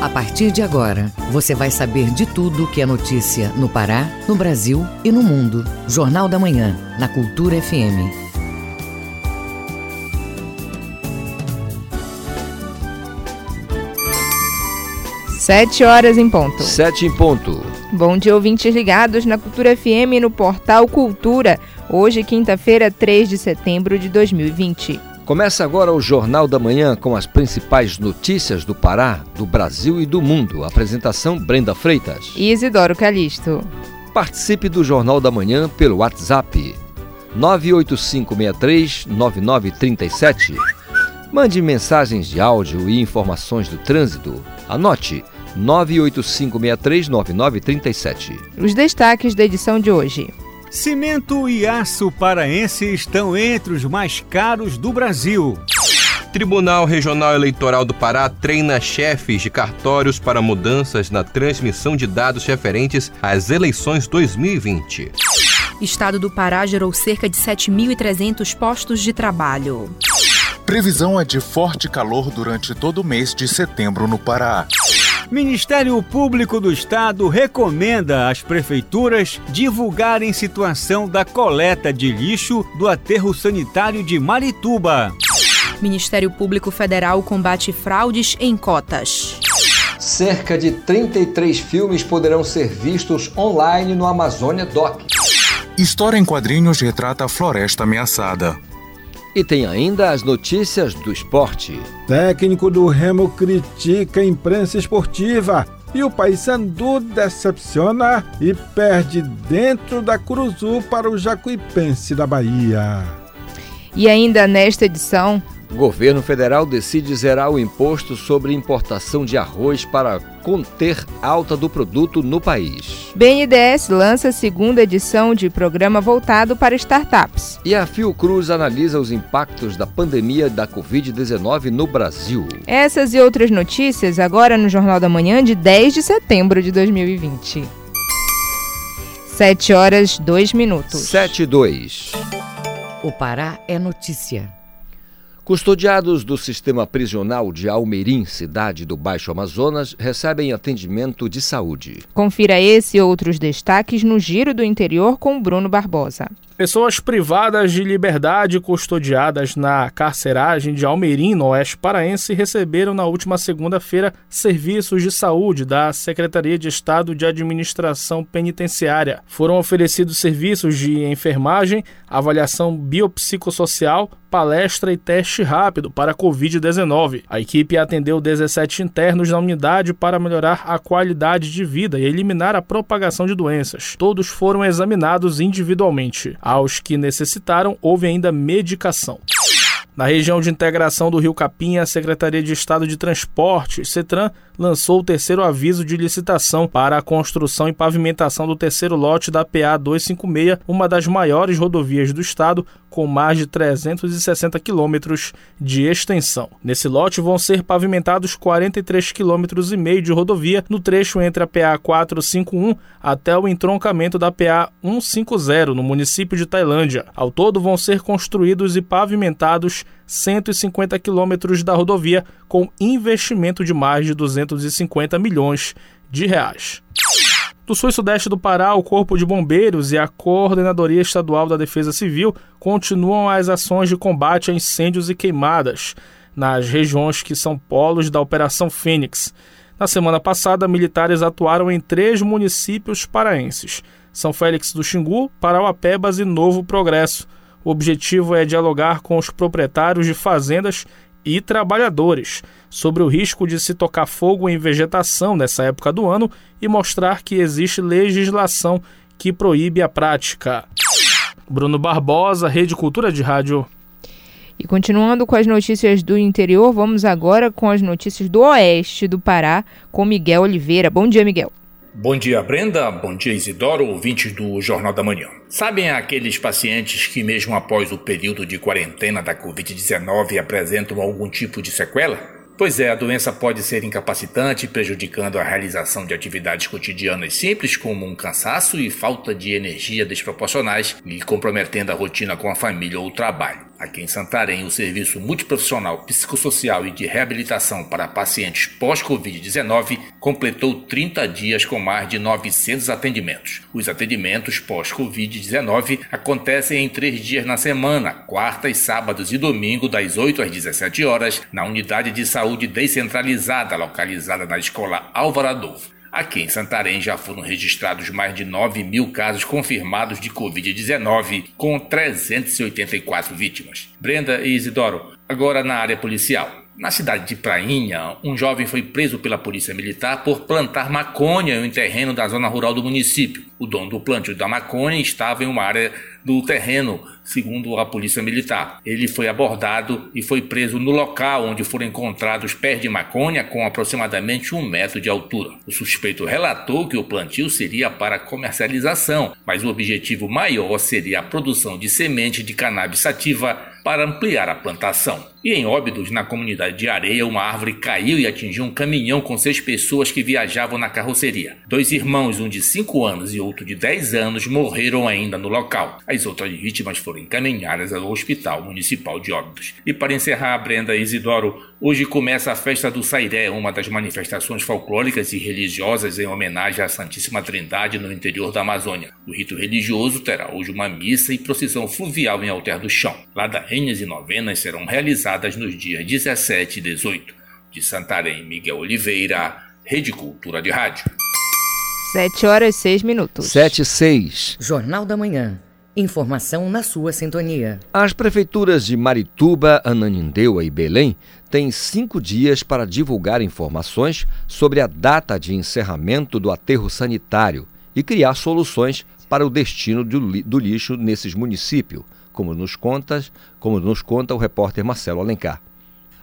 A partir de agora, você vai saber de tudo que é notícia no Pará, no Brasil e no mundo. Jornal da Manhã, na Cultura FM. Sete horas em ponto. Sete em ponto. Bom dia, ouvintes ligados na Cultura FM no portal Cultura. Hoje, quinta-feira, 3 de setembro de 2020. Começa agora o Jornal da Manhã com as principais notícias do Pará, do Brasil e do mundo. Apresentação Brenda Freitas e Isidoro Calixto. Participe do Jornal da Manhã pelo WhatsApp 985639937. Mande mensagens de áudio e informações do trânsito. Anote 985639937. Os destaques da edição de hoje. Cimento e aço paraense estão entre os mais caros do Brasil. Tribunal Regional Eleitoral do Pará treina chefes de cartórios para mudanças na transmissão de dados referentes às eleições 2020. Estado do Pará gerou cerca de 7.300 postos de trabalho. Previsão é de forte calor durante todo o mês de setembro no Pará. Ministério Público do Estado recomenda às prefeituras divulgarem situação da coleta de lixo do aterro sanitário de Marituba. Ministério Público Federal combate fraudes em cotas. Cerca de 33 filmes poderão ser vistos online no Amazônia Doc. História em quadrinhos retrata a floresta ameaçada. E tem ainda as notícias do esporte. Técnico do Remo critica a imprensa esportiva. E o Paysandu decepciona e perde dentro da Curuzu para o Jacuipense da Bahia. E ainda nesta edição, o governo federal decide zerar o imposto sobre importação de arroz para conter alta do produto no país. BNDES lança a segunda edição de programa voltado para startups. E a Fiocruz analisa os impactos da pandemia da Covid-19 no Brasil. Essas e outras notícias agora no Jornal da Manhã de 10 de setembro de 2020. 7 horas 2 minutos. 7 e 2. O Pará é notícia. Custodiados do sistema prisional de Almerim, cidade do Baixo Amazonas, recebem atendimento de saúde. Confira esse e outros destaques no Giro do Interior com Bruno Barbosa. Pessoas privadas de liberdade custodiadas na carceragem de Almerim, no Oeste Paraense, receberam na última segunda-feira serviços de saúde da Secretaria de Estado de Administração Penitenciária. Foram oferecidos serviços de enfermagem, avaliação biopsicossocial, palestra e teste rápido para a Covid-19. A equipe atendeu 17 internos na unidade para melhorar a qualidade de vida e eliminar a propagação de doenças. Todos foram examinados individualmente. Aos que necessitaram, houve ainda medicação. Na região de integração do Rio Capim, a Secretaria de Estado de Transporte, CETRAN, lançou o terceiro aviso de licitação para a construção e pavimentação do terceiro lote da PA 256, uma das maiores rodovias do estado, com mais de 360 quilômetros de extensão. Nesse lote vão ser pavimentados 43 quilômetros e meio de rodovia no trecho entre a PA 451 até o entroncamento da PA 150 no município de Tailândia. Ao todo vão ser construídos e pavimentados 150 quilômetros da rodovia com investimento de mais de 250 milhões de reais. Do sul e sudeste do Pará, o Corpo de Bombeiros e a Coordenadoria Estadual da Defesa Civil continuam as ações de combate a incêndios e queimadas nas regiões que são polos da Operação Fênix. Na semana passada, militares atuaram em três municípios paraenses: São Félix do Xingu, Parauapebas e Novo Progresso. O objetivo é dialogar com os proprietários de fazendas e trabalhadores sobre o risco de se tocar fogo em vegetação nessa época do ano e mostrar que existe legislação que proíbe a prática. Bruno Barbosa, Rede Cultura de Rádio. E continuando com as notícias do interior, vamos agora com as notícias do oeste do Pará com Miguel Oliveira. Bom dia, Miguel. Bom dia, Brenda. Bom dia, Isidoro, ouvintes do Jornal da Manhã. Sabem aqueles pacientes que, mesmo após o período de quarentena da Covid-19, apresentam algum tipo de sequela? Pois é, a doença pode ser incapacitante, prejudicando a realização de atividades cotidianas simples, como um cansaço e falta de energia desproporcionais, e comprometendo a rotina com a família ou o trabalho. Aqui em Santarém, o Serviço Multiprofissional Psicossocial e de Reabilitação para Pacientes Pós-Covid-19 completou 30 dias com mais de 900 atendimentos. Os atendimentos pós-Covid-19 acontecem em três dias na semana, quartas, sábados e domingo, das 8 às 17 horas, na Unidade de Saúde Descentralizada, localizada na Escola Álvaro Adolfo. Aqui em Santarém já foram registrados mais de 9 mil casos confirmados de Covid-19, com 384 vítimas. Brenda e Isidoro, agora na área policial. Na cidade de Prainha, um jovem foi preso pela polícia militar por plantar maconha em um terreno da zona rural do município. O dono do plantio da maconha estava em uma área do terreno, segundo a polícia militar. Ele foi abordado e foi preso no local onde foram encontrados pés de maconha com aproximadamente um metro de altura. O suspeito relatou que o plantio seria para comercialização, mas o objetivo maior seria a produção de semente de cannabis sativa para ampliar a plantação. E em Óbidos, na comunidade de Areia, uma árvore caiu e atingiu um caminhão com seis pessoas que viajavam na carroceria. Dois irmãos, um de 5 anos e outro de 10 anos, morreram ainda no local. As outras vítimas foram encaminhadas ao Hospital Municipal de Óbidos. E para encerrar, Brenda Isidoro, hoje começa a Festa do Sairé, uma das manifestações folclóricas e religiosas em homenagem à Santíssima Trindade no interior da Amazônia. O rito religioso terá hoje uma missa e procissão fluvial em Alter do Chão. Ladainhas e novenas serão realizadas nos dias 17 e 18. De Santarém, Miguel Oliveira, Rede Cultura de Rádio. 7 horas e 6 minutos. 7 e 6. Jornal da Manhã. Informação na sua sintonia. As prefeituras de Marituba, Ananindeua e Belém têm cinco dias para divulgar informações sobre a data de encerramento do aterro sanitário e criar soluções para o destino do lixo nesses municípios, como nos, conta, como nos conta o repórter Marcelo Alencar.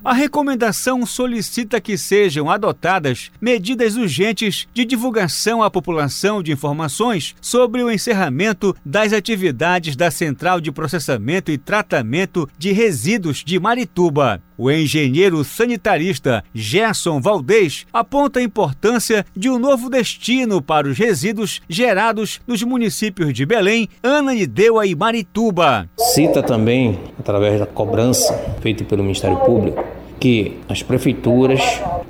A recomendação solicita que sejam adotadas medidas urgentes de divulgação à população de informações sobre o encerramento das atividades da Central de Processamento e Tratamento de Resíduos de Marituba. O engenheiro sanitarista Gerson Valdez aponta a importância de um novo destino para os resíduos gerados nos municípios de Belém, Ananindeua e Marituba. Cita também, através da cobrança feita pelo Ministério Público, que as prefeituras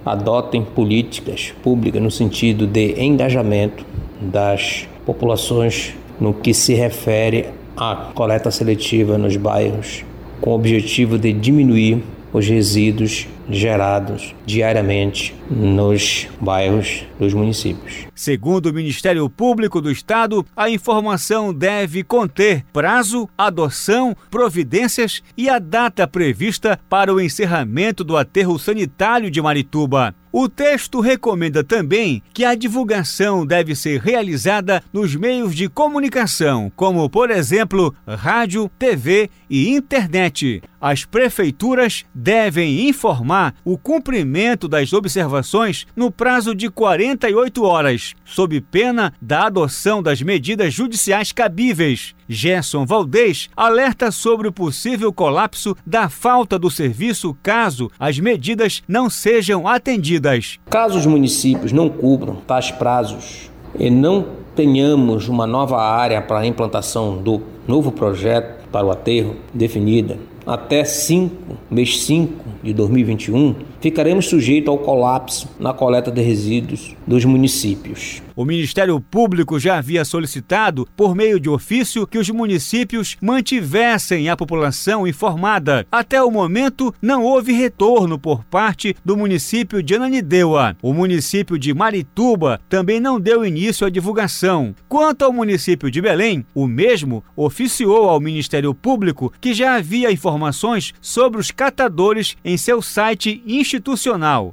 adotem políticas públicas no sentido de engajamento das populações no que se refere à coleta seletiva nos bairros, com o objetivo de diminuir os resíduos gerados diariamente nos bairros dos municípios. Segundo o Ministério Público do Estado, a informação deve conter prazo, adoção, providências e a data prevista para o encerramento do aterro sanitário de Marituba. O texto recomenda também que a divulgação deve ser realizada nos meios de comunicação, como, por exemplo, rádio, TV e internet. As prefeituras devem informar o cumprimento das observações no prazo de 48 horas, sob pena da adoção das medidas judiciais cabíveis. Gerson Valdez alerta sobre o possível colapso da falta do serviço caso as medidas não sejam atendidas. Caso os municípios não cubram tais prazos e não tenhamos uma nova área para a implantação do novo projeto para o aterro definida até 5, mês 5 de 2021, ficaremos sujeitos ao colapso na coleta de resíduos dos municípios. O Ministério Público já havia solicitado, por meio de ofício, que os municípios mantivessem a população informada. Até o momento, não houve retorno por parte do município de Ananindeua. O município de Marituba também não deu início à divulgação. Quanto ao município de Belém, o mesmo oficiou ao Ministério Público que já havia informações sobre os catadores em seu site institucional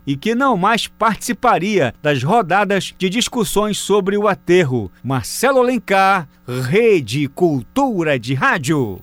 e que não mais participaria das rodadas de discussões sobre o aterro. Marcelo Alencar, Rede Cultura de Rádio.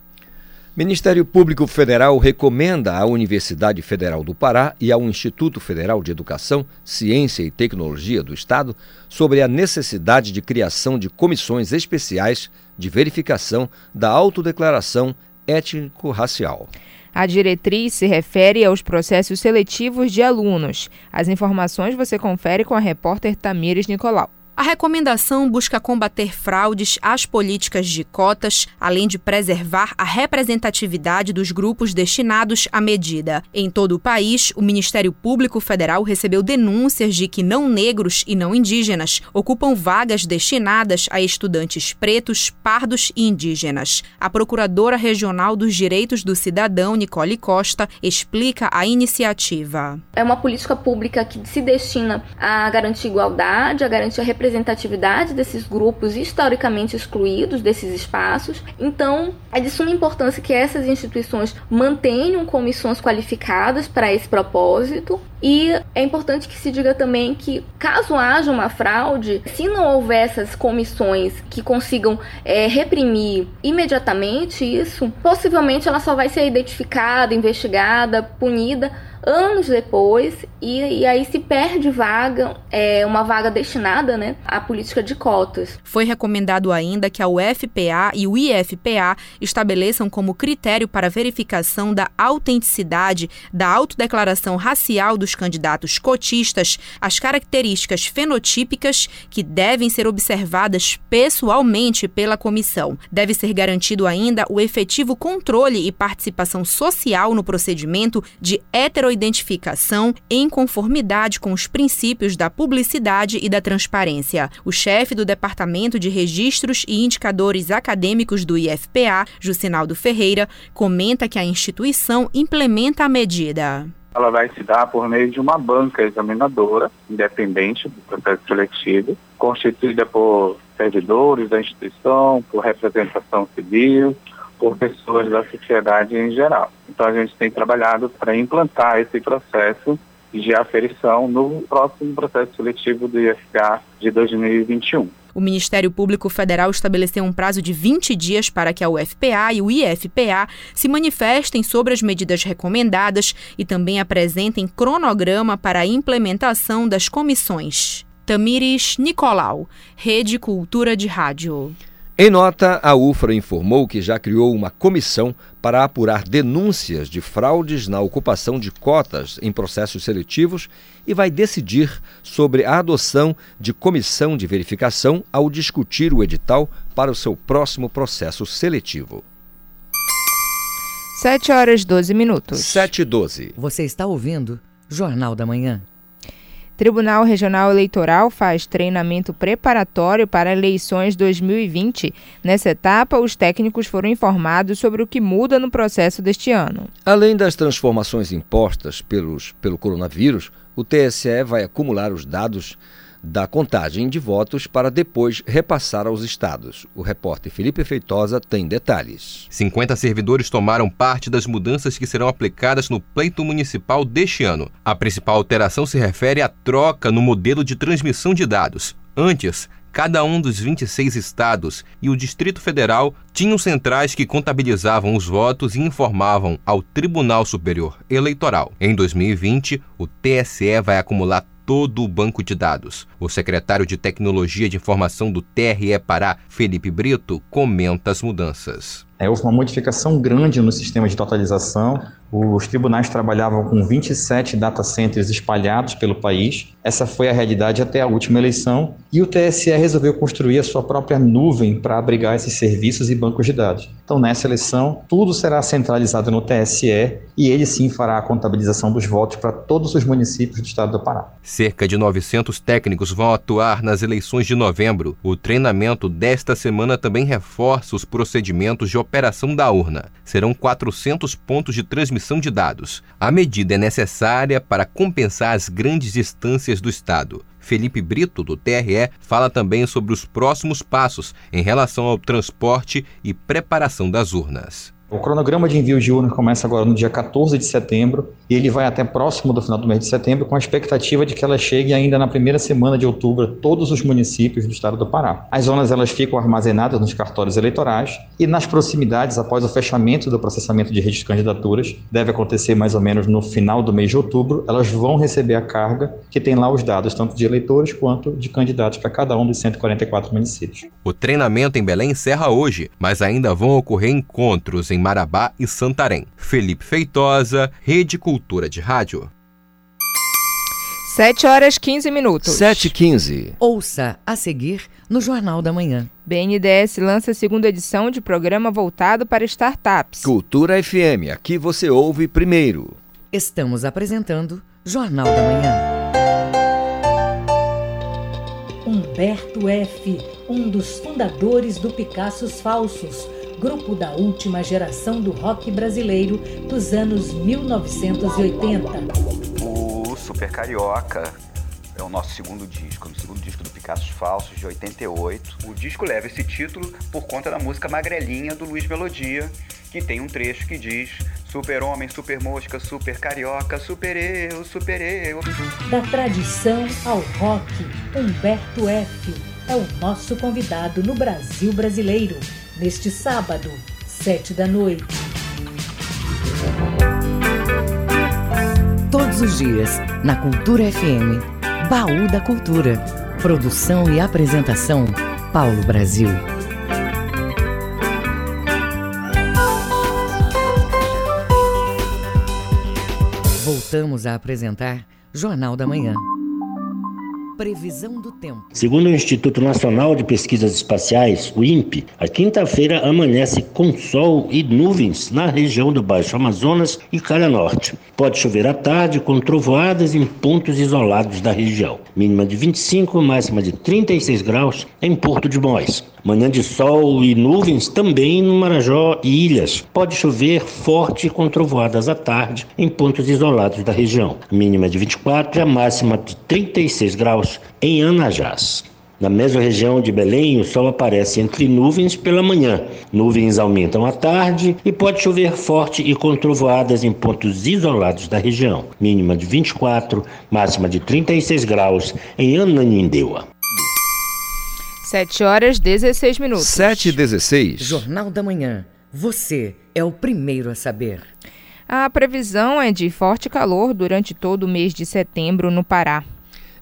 Ministério Público Federal recomenda à Universidade Federal do Pará e ao Instituto Federal de Educação, Ciência e Tecnologia do Estado sobre a necessidade de criação de comissões especiais de verificação da autodeclaração étnico-racial. A diretriz se refere aos processos seletivos de alunos. As informações você confere com a repórter Tamires Nicolau. A recomendação busca combater fraudes às políticas de cotas, além de preservar a representatividade dos grupos destinados à medida. Em todo o país, o Ministério Público Federal recebeu denúncias de que não negros e não indígenas ocupam vagas destinadas a estudantes pretos, pardos e indígenas. A Procuradora Regional dos Direitos do Cidadão, Nicole Costa, explica a iniciativa. É uma política pública que se destina a garantir igualdade, a garantir a representatividade representatividade desses grupos historicamente excluídos desses espaços. Então, é de suma importância que essas instituições mantenham comissões qualificadas para esse propósito. E é importante que se diga também que, caso haja uma fraude, se não houver essas comissões que consigam é, reprimir imediatamente isso, possivelmente ela só vai ser identificada, investigada, punida anos depois e, e aí se perde vaga, é, uma vaga destinada né, à política de cotas. Foi recomendado ainda que a UFPA e o IFPA estabeleçam como critério para verificação da autenticidade da autodeclaração racial dos candidatos cotistas as características fenotípicas que devem ser observadas pessoalmente pela comissão. Deve ser garantido ainda o efetivo controle e participação social no procedimento de hetero identificação em conformidade com os princípios da publicidade e da transparência. O chefe do Departamento de Registros e Indicadores Acadêmicos do IFPA, Jucinaldo Ferreira, comenta que a instituição implementa a medida ela vai se dar por meio de uma banca examinadora, independente do processo seletivo, constituída por servidores da instituição, por representação civil, por pessoas da sociedade em geral. Então a gente tem trabalhado para implantar esse processo de aferição no próximo processo seletivo do IFK de 2021. O Ministério Público Federal estabeleceu um prazo de 20 dias para que a UFPA e o IFPA se manifestem sobre as medidas recomendadas e também apresentem cronograma para a implementação das comissões. Tamires Nicolau, Rede Cultura de Rádio. Em nota, a UFRA informou que já criou uma comissão para apurar denúncias de fraudes na ocupação de cotas em processos seletivos e vai decidir sobre a adoção de comissão de verificação ao discutir o edital para o seu próximo processo seletivo. 7 horas 12 minutos. 7 e 12. Você está ouvindo Jornal da Manhã. Tribunal Regional Eleitoral faz treinamento preparatório para eleições 2020. Nessa etapa, os técnicos foram informados sobre o que muda no processo deste ano. Além das transformações impostas pelos, pelo coronavírus, o TSE vai acumular os dados da contagem de votos para depois repassar aos estados. O repórter Felipe Feitosa tem detalhes. 50 servidores tomaram parte das mudanças que serão aplicadas no pleito municipal deste ano. A principal alteração se refere à troca no modelo de transmissão de dados. Antes, cada um dos 26 estados e o Distrito Federal tinham centrais que contabilizavam os votos e informavam ao Tribunal Superior Eleitoral. Em 2020, o TSE vai acumular todo o banco de dados. O secretário de Tecnologia de Informação do TRE Pará, Felipe Brito, comenta as mudanças. É, houve uma modificação grande no sistema de totalização. Os tribunais trabalhavam com 27 data centers espalhados pelo país. Essa foi a realidade até a última eleição. E o TSE resolveu construir a sua própria nuvem para abrigar esses serviços e bancos de dados. Então, nessa eleição, tudo será centralizado no TSE e ele sim fará a contabilização dos votos para todos os municípios do estado do Pará. Cerca de 900 técnicos vão atuar nas eleições de novembro. O treinamento desta semana também reforça os procedimentos de operação da urna. Serão 400 pontos de transmissão de dados. A medida é necessária para compensar as grandes distâncias do Estado. Felipe Brito, do TRE, fala também sobre os próximos passos em relação ao transporte e preparação das urnas. O cronograma de envio de urnas começa agora no dia 14 de setembro e ele vai até próximo do final do mês de setembro, com a expectativa de que ela chegue ainda na primeira semana de outubro a todos os municípios do estado do Pará. As zonas elas ficam armazenadas nos cartórios eleitorais e nas proximidades, após o fechamento do processamento de registro de candidaturas, deve acontecer mais ou menos no final do mês de outubro, elas vão receber a carga que tem lá os dados tanto de eleitores quanto de candidatos para cada um dos 144 municípios. O treinamento em Belém encerra hoje, mas ainda vão ocorrer encontros em Marabá e Santarém. Felipe Feitosa, Rede Cultura de Rádio. 7 horas 15 minutos. 7 h 15. Ouça a seguir no Jornal da Manhã. BNDES lança a segunda edição de programa voltado para startups. Cultura FM, aqui você ouve primeiro. Estamos apresentando Jornal da Manhã. Humberto F., um dos fundadores do Picassos Falsos, grupo da última geração do rock brasileiro dos anos 1980. Super Carioca é o nosso segundo disco, o segundo disco do Picassos Falsos, de 88. O disco leva esse título por conta da música Magrelinha, do Luiz Melodia, que tem um trecho que diz Super Homem, Super Mosca, Super Carioca, Super Eu, Super Eu. Da tradição ao rock, Humberto F. é o nosso convidado no Brasil Brasileiro, neste sábado, sete da noite. Todos os dias, na Cultura FM. Baú da Cultura. Produção e apresentação, Paulo Brasil. Voltamos a apresentar Jornal da Manhã. Previsão do tempo. Segundo o Instituto Nacional de Pesquisas Espaciais, o INPE, a quinta-feira amanhece com sol e nuvens na região do Baixo Amazonas e Calha Norte. Pode chover à tarde com trovoadas em pontos isolados da região. Mínima de 25, máxima de 36 graus em Porto de Mois. Manhã de sol e nuvens também no Marajó e Ilhas. Pode chover forte com trovoadas à tarde em pontos isolados da região. Mínima de 24 e a máxima de 36 graus em Anajás. Na mesma região de Belém, o sol aparece entre nuvens pela manhã. Nuvens aumentam à tarde e pode chover forte e com trovoadas em pontos isolados da região. Mínima de 24, máxima de 36 graus em Ananindeua. 7 horas 16 minutos. 7 e 16. Jornal da Manhã. Você é o primeiro a saber. A previsão é de forte calor durante todo o mês de setembro no Pará.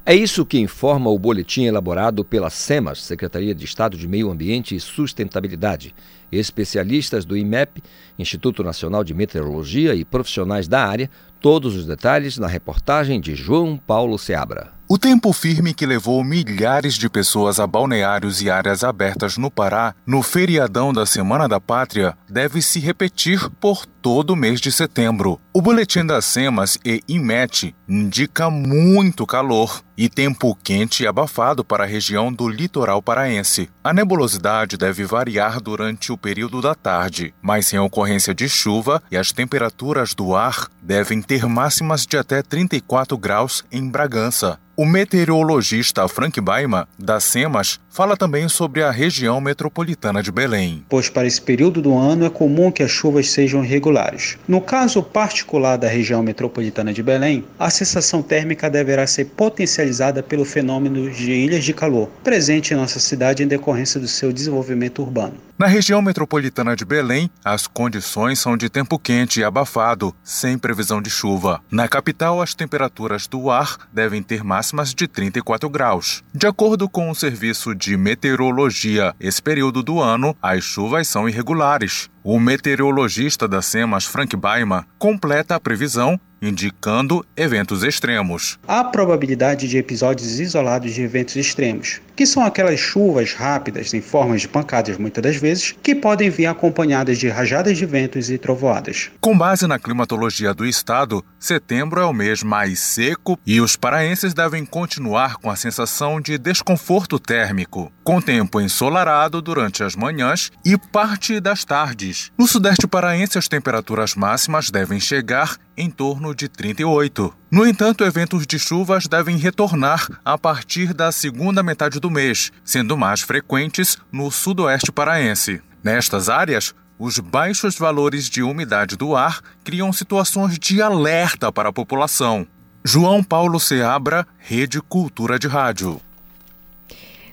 É isso que informa o boletim elaborado pela SEMAS, Secretaria de Estado de Meio Ambiente e Sustentabilidade. Especialistas do IMEP, Instituto Nacional de Meteorologia e profissionais da área, todos os detalhes na reportagem de João Paulo Seabra. O tempo firme que levou milhares de pessoas a balneários e áreas abertas no Pará no feriadão da Semana da Pátria deve se repetir por todo o mês de setembro. O boletim da SEMAS e IMET indica muito calor e tempo quente e abafado para a região do litoral paraense. A nebulosidade deve variar durante o período da tarde, mas sem ocorrência de chuva e as temperaturas do ar devem ter máximas de até 34 graus em Bragança. O meteorologista Frank Baima, da SEMAS, fala também sobre a região metropolitana de Belém. Pois para esse período do ano é comum que as chuvas sejam irregulares. No caso particular da região metropolitana de Belém, a sensação térmica deverá ser potencializada pelo fenômeno de ilhas de calor, presente em nossa cidade em decorrência do seu desenvolvimento urbano. Na região metropolitana de Belém, as condições são de tempo quente e abafado, sem previsão de chuva. Na capital, as temperaturas do ar devem ter máximas de 34 graus. De acordo com o Serviço de Meteorologia, esse período do ano, as chuvas são irregulares. O meteorologista da SEMAS, Frank Baima, completa a previsão indicando eventos extremos. Há probabilidade de episódios isolados de eventos extremos, que são aquelas chuvas rápidas em formas de pancadas muitas das vezes, que podem vir acompanhadas de rajadas de ventos e trovoadas. Com base na climatologia do estado, setembro é o mês mais seco e os paraenses devem continuar com a sensação de desconforto térmico, com tempo ensolarado durante as manhãs e parte das tardes. No sudeste paraense, as temperaturas máximas devem chegar em torno de 38. No entanto, eventos de chuvas devem retornar a partir da segunda metade do mês, sendo mais frequentes no sudoeste paraense. Nestas áreas, os baixos valores de umidade do ar criam situações de alerta para a população. João Paulo Seabra, Rede Cultura de Rádio.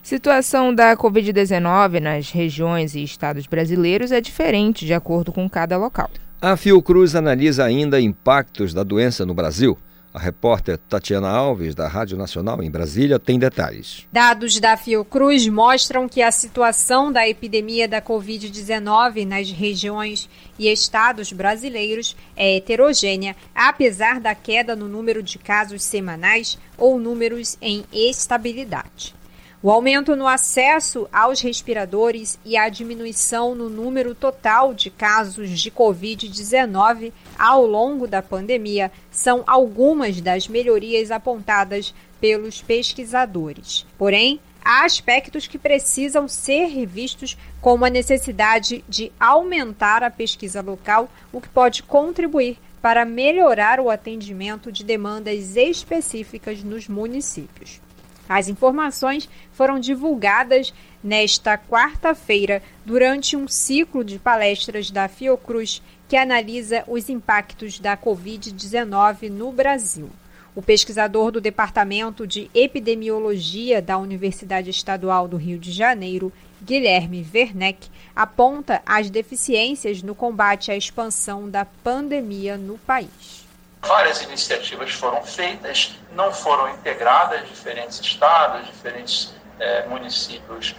Situação da Covid-19 nas regiões e estados brasileiros é diferente de acordo com cada local. A Fiocruz analisa ainda impactos da doença no Brasil. A repórter Tatiana Alves, da Rádio Nacional em Brasília, tem detalhes. Dados da Fiocruz mostram que a situação da epidemia da Covid-19 nas regiões e estados brasileiros é heterogênea, apesar da queda no número de casos semanais ou números em estabilidade. O aumento no acesso aos respiradores e a diminuição no número total de casos de Covid-19 ao longo da pandemia são algumas das melhorias apontadas pelos pesquisadores. Porém, há aspectos que precisam ser revistos, como a necessidade de aumentar a pesquisa local, o que pode contribuir para melhorar o atendimento de demandas específicas nos municípios. As informações foram divulgadas nesta quarta-feira durante um ciclo de palestras da Fiocruz que analisa os impactos da Covid-19 no Brasil. O pesquisador do Departamento de Epidemiologia da Universidade Estadual do Rio de Janeiro, Guilherme Werneck, aponta as deficiências no combate à expansão da pandemia no país. Várias iniciativas foram feitas, não foram integradas, diferentes estados, diferentes é, municípios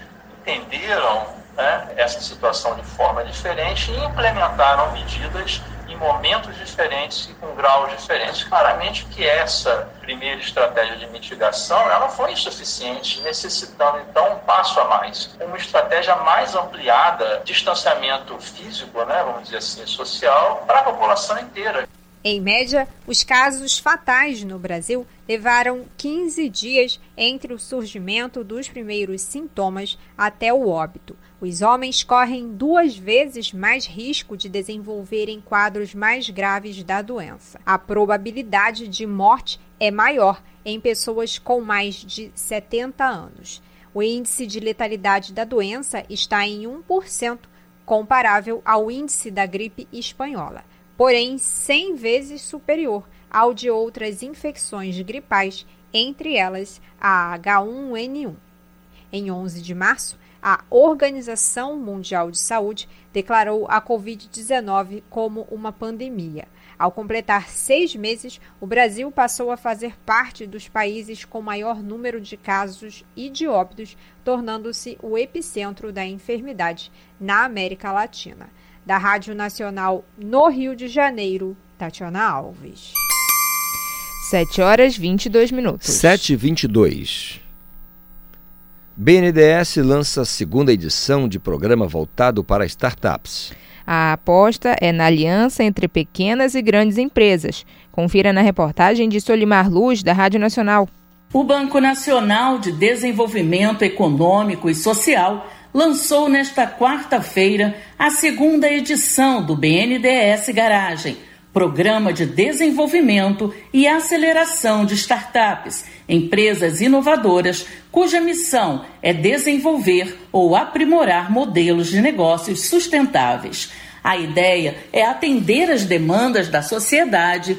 entenderam né, essa situação de forma diferente e implementaram medidas em momentos diferentes e com graus diferentes. Claramente que essa primeira estratégia de mitigação ela foi insuficiente, necessitando então um passo a mais, uma estratégia mais ampliada, distanciamento físico, né, vamos dizer assim, social, para a população inteira. Em média, os casos fatais no Brasil levaram 15 dias entre o surgimento dos primeiros sintomas até o óbito. Os homens correm duas vezes mais risco de desenvolverem quadros mais graves da doença. A probabilidade de morte é maior em pessoas com mais de 70 anos. O índice de letalidade da doença está em 1%, comparável ao índice da gripe espanhola porém 100 vezes superior ao de outras infecções gripais, entre elas a H1N1. Em 11 de março, a Organização Mundial de Saúde declarou a Covid-19 como uma pandemia. Ao completar seis meses, o Brasil passou a fazer parte dos países com maior número de casos e de óbitos, tornando-se o epicentro da enfermidade na América Latina da Rádio Nacional no Rio de Janeiro, Tatiana Alves. 7 horas 22 minutos. 7 e 22. BNDES lança a segunda edição de programa voltado para startups. A aposta é na aliança entre pequenas e grandes empresas. Confira na reportagem de Solimar Luz, da Rádio Nacional. O Banco Nacional de Desenvolvimento Econômico e Social lançou nesta quarta-feira a segunda edição do BNDES Garagem, Programa de Desenvolvimento e Aceleração de Startups, empresas inovadoras cuja missão é desenvolver ou aprimorar modelos de negócios sustentáveis. A ideia é atender as demandas da sociedade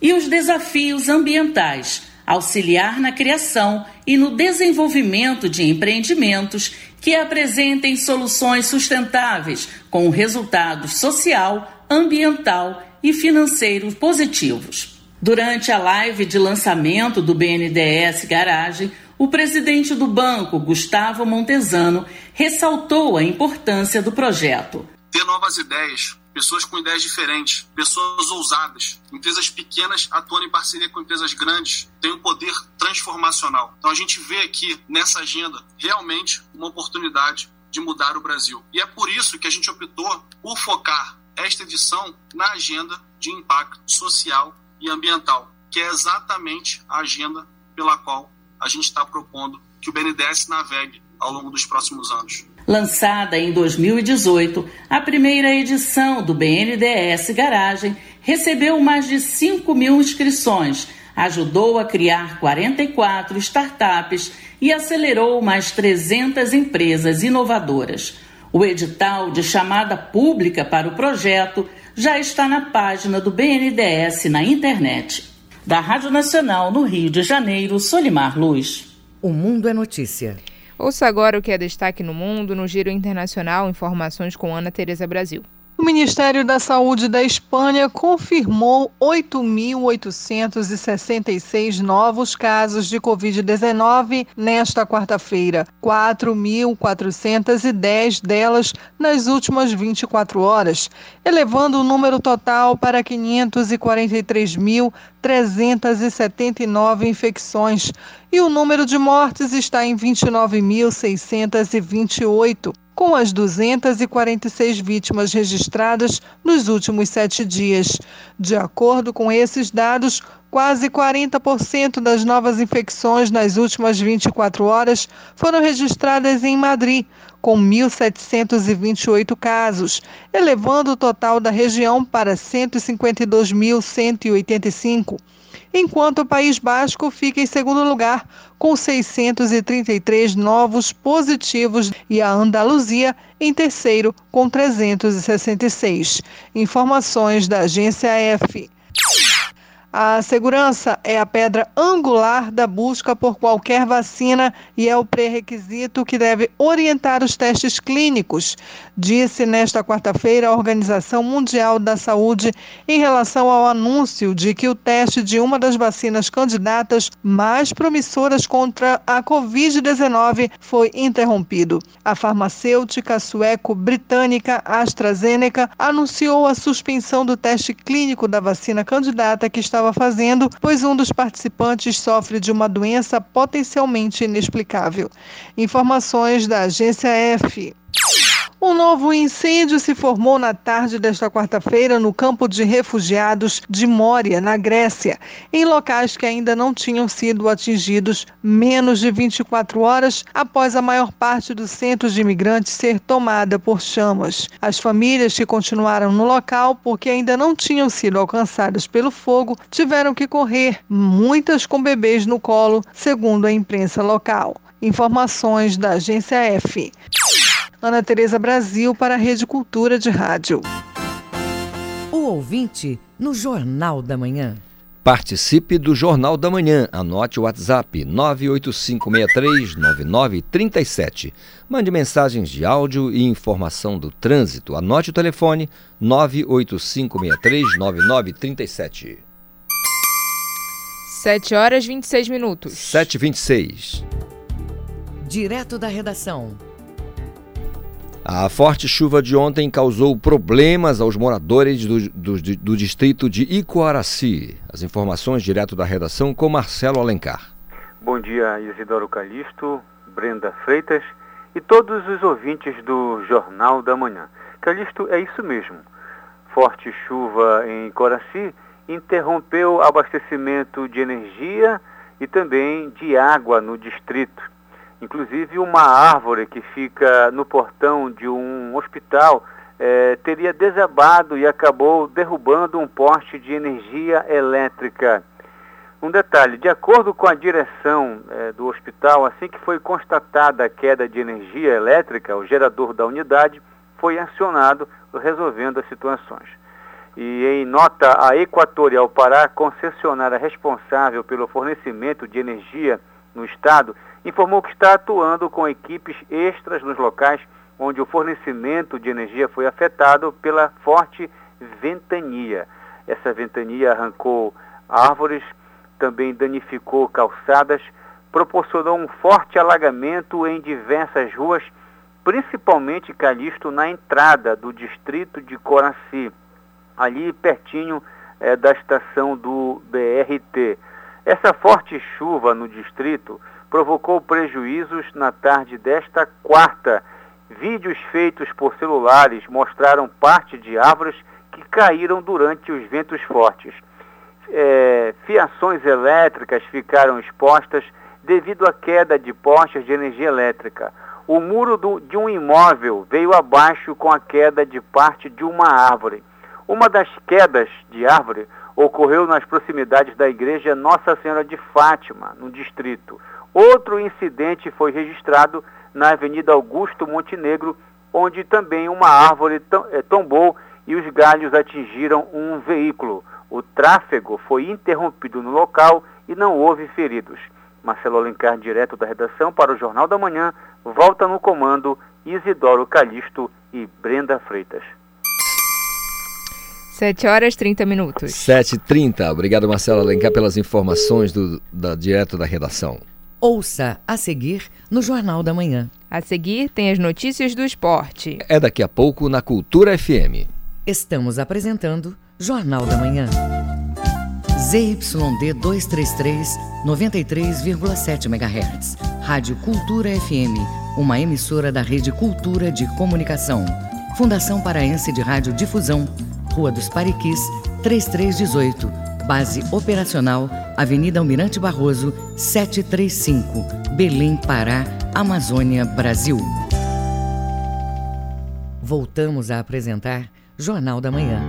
e os desafios ambientais, auxiliar na criação e no desenvolvimento de empreendimentos que apresentem soluções sustentáveis com resultados social, ambiental e financeiro positivos. Durante a live de lançamento do BNDES Garagem, o presidente do banco, Gustavo Montesano, ressaltou a importância do projeto. Ter novas ideias, pessoas com ideias diferentes, pessoas ousadas, empresas pequenas atuando em parceria com empresas grandes, têm um poder transformacional. Então a gente vê aqui nessa agenda realmente uma oportunidade de mudar o Brasil. E é por isso que a gente optou por focar esta edição na agenda de impacto social e ambiental, que é exatamente a agenda pela qual a gente está propondo que o BNDES navegue ao longo dos próximos anos. Lançada em 2018, a primeira edição do BNDES Garagem recebeu mais de 5 mil inscrições, ajudou a criar 44 startups e acelerou mais 300 empresas inovadoras. O edital de chamada pública para o projeto já está na página do BNDES na internet. Da Rádio Nacional no Rio de Janeiro, Solimar Luz. O Mundo é Notícia. Ouça agora o que é destaque no mundo no Giro Internacional, informações com Ana Tereza Brasil. O Ministério da Saúde da Espanha confirmou 8.866 novos casos de Covid-19 nesta quarta-feira, 4.410 delas nas últimas 24 horas, elevando o número total para 543.379 infecções. E o número de mortes está em 29.628 com as 246 vítimas registradas nos últimos sete dias. De acordo com esses dados, quase 40% das novas infecções nas últimas 24 horas foram registradas em Madrid, com 1.728 casos, elevando o total da região para 152.185 enquanto o País Basco fica em segundo lugar, com 633 novos positivos, e a Andaluzia em terceiro, com 366. Informações da agência F. A segurança é a pedra angular da busca por qualquer vacina e é o pré-requisito que deve orientar os testes clínicos, disse nesta quarta-feira a Organização Mundial da Saúde em relação ao anúncio de que o teste de uma das vacinas candidatas mais promissoras contra a Covid-19 foi interrompido. A farmacêutica sueco-britânica AstraZeneca anunciou a suspensão do teste clínico da vacina candidata que está estava fazendo, pois um dos participantes sofre de uma doença potencialmente inexplicável. Informações da agência F. Um novo incêndio se formou na tarde desta quarta-feira no campo de refugiados de Mória, na Grécia, em locais que ainda não tinham sido atingidos menos de 24 horas após a maior parte dos centros de imigrantes ser tomada por chamas. As famílias que continuaram no local porque ainda não tinham sido alcançadas pelo fogo tiveram que correr, muitas com bebês no colo, segundo a imprensa local. Informações da agência F. Ana Tereza Brasil para a Rede Cultura de Rádio. O ouvinte no Jornal da Manhã. Participe do Jornal da Manhã. Anote o WhatsApp 985639937. Mande mensagens de áudio e informação do trânsito. Anote o telefone 985639937. 7 horas 26 minutos. 7h26. Direto da redação. A forte chuva de ontem causou problemas aos moradores do, do, do distrito de Icoaraci. As informações direto da redação com Marcelo Alencar. Bom dia, Isidoro Calixto, Brenda Freitas e todos os ouvintes do Jornal da Manhã. Calixto, é isso mesmo. Forte chuva em Coraci interrompeu abastecimento de energia e também de água no distrito. Inclusive, uma árvore que fica no portão de um hospital é, teria desabado e acabou derrubando um poste de energia elétrica. Um detalhe: de acordo com a direção é, do hospital, assim que foi constatada a queda de energia elétrica, o gerador da unidade foi acionado, resolvendo as situações. E em nota, a Equatorial Pará, concessionária responsável pelo fornecimento de energia no estado, informou que está atuando com equipes extras nos locais onde o fornecimento de energia foi afetado pela forte ventania. Essa ventania arrancou árvores, também danificou calçadas, proporcionou um forte alagamento em diversas ruas, principalmente Calixto na entrada do distrito de Coraci, ali pertinho é, da estação do BRT. Essa forte chuva no distrito provocou prejuízos na tarde desta quarta. Vídeos feitos por celulares mostraram parte de árvores que caíram durante os ventos fortes. É, fiações elétricas ficaram expostas devido à queda de postes de energia elétrica. O muro do, de um imóvel veio abaixo com a queda de parte de uma árvore. Uma das quedas de árvore ocorreu nas proximidades da igreja Nossa Senhora de Fátima, no distrito. Outro incidente foi registrado na Avenida Augusto Montenegro, onde também uma árvore eh, tombou e os galhos atingiram um veículo. O tráfego foi interrompido no local e não houve feridos. Marcelo Alencar, direto da redação para o Jornal da Manhã, volta no comando Isidoro Calixto e Brenda Freitas. 7 horas 30 minutos. 7h30. Obrigado, Marcelo Alencar, pelas informações do, da, direto da redação. Ouça a seguir no Jornal da Manhã. A seguir tem as notícias do esporte. É daqui a pouco na Cultura FM. Estamos apresentando Jornal da Manhã. ZYD 233, 93,7 MHz. Rádio Cultura FM, uma emissora da Rede Cultura de Comunicação. Fundação Paraense de Rádio Difusão, Rua dos Pariquis, 3318. Base operacional, Avenida Almirante Barroso, 735, Belém, Pará, Amazônia, Brasil. Voltamos a apresentar Jornal da Manhã.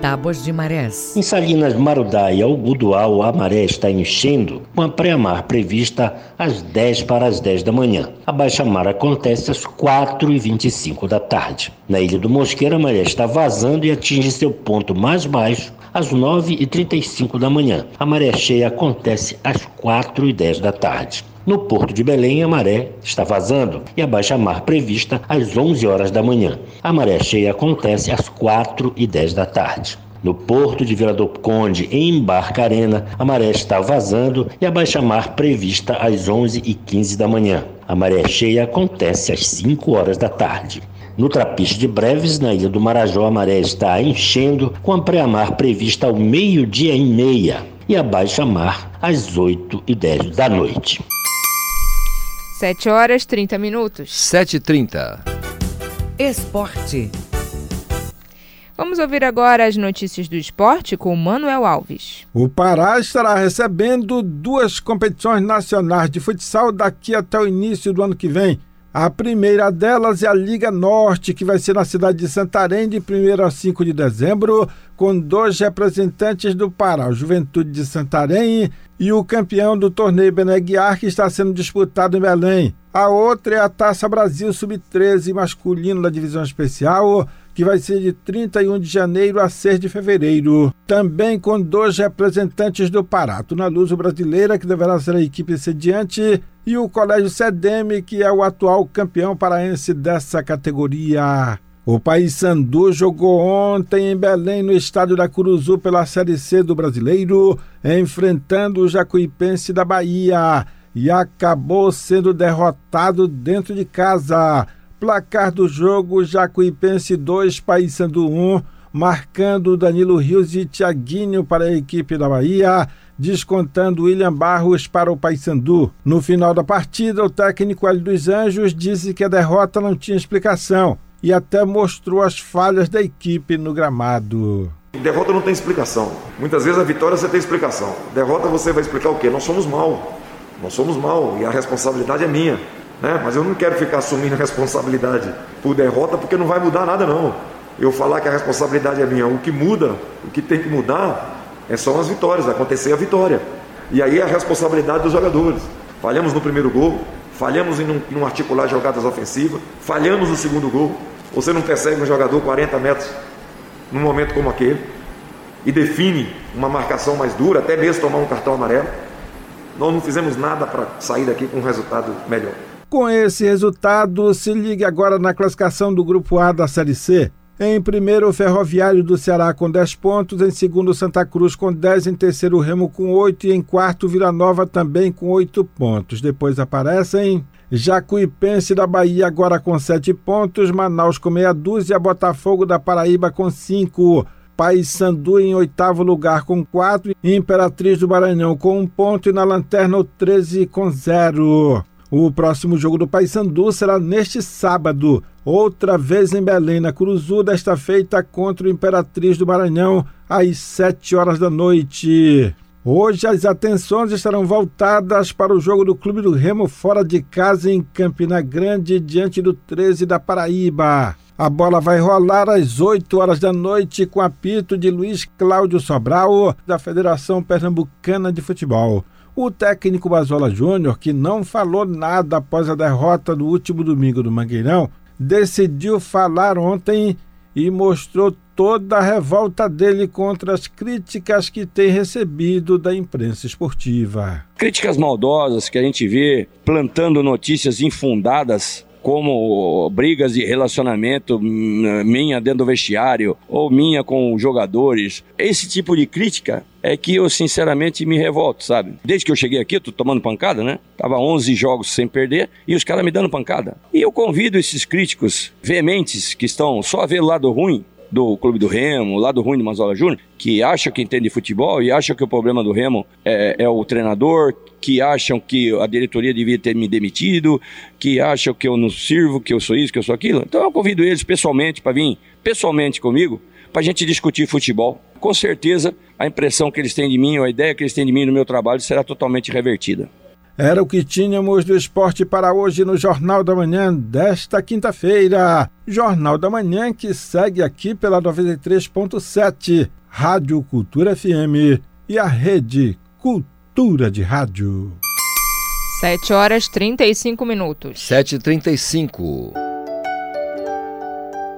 Tábuas de marés. Em Salinas Marudá ao Gudual, a maré está enchendo, com a pré-mar prevista às 10 para as 10 da manhã. A baixa-mar acontece às 4h25 da tarde. Na Ilha do Mosqueiro, a maré está vazando e atinge seu ponto mais baixo às 9h35 da manhã. A maré cheia acontece às 4h10 da tarde. No Porto de Belém, a maré está vazando e a baixa-mar prevista às 11 horas da manhã. A maré cheia acontece às 4 e 10 da tarde. No porto de Vila do Conde, em Barcarena, a maré está vazando e a baixa-mar prevista às 11 e 15 da manhã. A maré cheia acontece às 5 horas da tarde. No Trapiche de Breves, na Ilha do Marajó, a maré está enchendo, com a pré-mar prevista ao meio-dia e meia e a baixa-mar às 8 e 10 da noite. 7 horas 30 minutos. 7h30. Esporte. Vamos ouvir agora as notícias do esporte com Manuel Alves. O Pará estará recebendo duas competições nacionais de futsal daqui até o início do ano que vem. A primeira delas é a Liga Norte, que vai ser na cidade de Santarém de 1 a 5 de dezembro, com dois representantes do Pará, o Juventude de Santarém e o campeão do torneio Beneguiar, que está sendo disputado em Belém. A outra é a Taça Brasil Sub-13 masculino da divisão especial, que vai ser de 31 de janeiro a 6 de fevereiro. Também com dois representantes do Pará, Tuna Luso Brasileira, que deverá ser a equipe sediante, e o Colégio Sedeme, que é o atual campeão paraense dessa categoria. O Paysandu jogou ontem em Belém, no estádio da Curuzu, pela Série C do Brasileiro, enfrentando o Jacuipense da Bahia e acabou sendo derrotado dentro de casa. Placar do jogo: Jacuipense 2, Paysandu 1, marcando Danilo Rios e Tiaguinho para a equipe da Bahia descontando William Barros para o Paysandu. No final da partida, o técnico Hélio dos Anjos disse que a derrota não tinha explicação e até mostrou as falhas da equipe no gramado. Derrota não tem explicação. Muitas vezes a vitória você tem explicação. Derrota você vai explicar o quê? Nós somos mal. Nós somos mal e a responsabilidade é minha. Né? Mas eu não quero ficar assumindo a responsabilidade por derrota porque não vai mudar nada não. Eu falar que a responsabilidade é minha. O que muda, o que tem que mudar é só as vitórias, acontecer a vitória. E aí é a responsabilidade dos jogadores. Falhamos no primeiro gol, falhamos em não, não articular jogadas ofensivas, falhamos no segundo gol. Você não persegue um jogador 40 metros num momento como aquele e define uma marcação mais dura, até mesmo tomar um cartão amarelo. Nós não fizemos nada para sair daqui com um resultado melhor. Com esse resultado, se ligue agora na classificação do Grupo A da Série C. Em primeiro, o Ferroviário do Ceará com 10 pontos. Em segundo, Santa Cruz com 10. Em terceiro, Remo com 8. E em quarto, Vila Nova também com 8 pontos. Depois aparecem Jacuipense da Bahia agora com 7 pontos. Manaus com meia dúzia. Botafogo da Paraíba com 5. Paysandu em oitavo lugar com 4. Imperatriz do Maranhão com 1 um ponto. E na lanterna, o 13 com 0. O próximo jogo do Paysandu será neste sábado, outra vez em Belém, na Curuzu, desta feita contra o Imperatriz do Maranhão, às 7 horas da noite. Hoje as atenções estarão voltadas para o jogo do Clube do Remo fora de casa em Campina Grande, diante do 13 da Paraíba. A bola vai rolar às 8 horas da noite com apito de Luiz Cláudio Sobral, da Federação Pernambucana de Futebol. O técnico Basola Júnior, que não falou nada após a derrota do último domingo do Mangueirão, decidiu falar ontem e mostrou toda a revolta dele contra as críticas que tem recebido da imprensa esportiva. Críticas maldosas que a gente vê plantando notícias infundadas como brigas de relacionamento hum, minha dentro do vestiário ou minha com jogadores. Esse tipo de crítica é que eu sinceramente me revolto, sabe? Desde que eu cheguei aqui, eu tô tomando pancada, né? Tava 11 jogos sem perder e os caras me dando pancada. E eu convido esses críticos veementes que estão só a ver o lado ruim do Clube do Remo, lá do ruim do Mazola Júnior, que acham que entende futebol e acham que o problema do Remo é, é, o treinador, que acham que a diretoria devia ter me demitido, que acham que eu não sirvo, que eu sou isso, que eu sou aquilo. Então eu convido eles pessoalmente para vir pessoalmente comigo para a gente discutir futebol. Com certeza a impressão que eles têm de mim, ou a ideia que eles têm de mim no meu trabalho será totalmente revertida. Era o que tínhamos do esporte para hoje no Jornal da Manhã desta quinta-feira. Jornal da Manhã que segue aqui pela 93.7, Rádio Cultura FM e a Rede Cultura de Rádio. 7 horas 35 minutos. 7h35.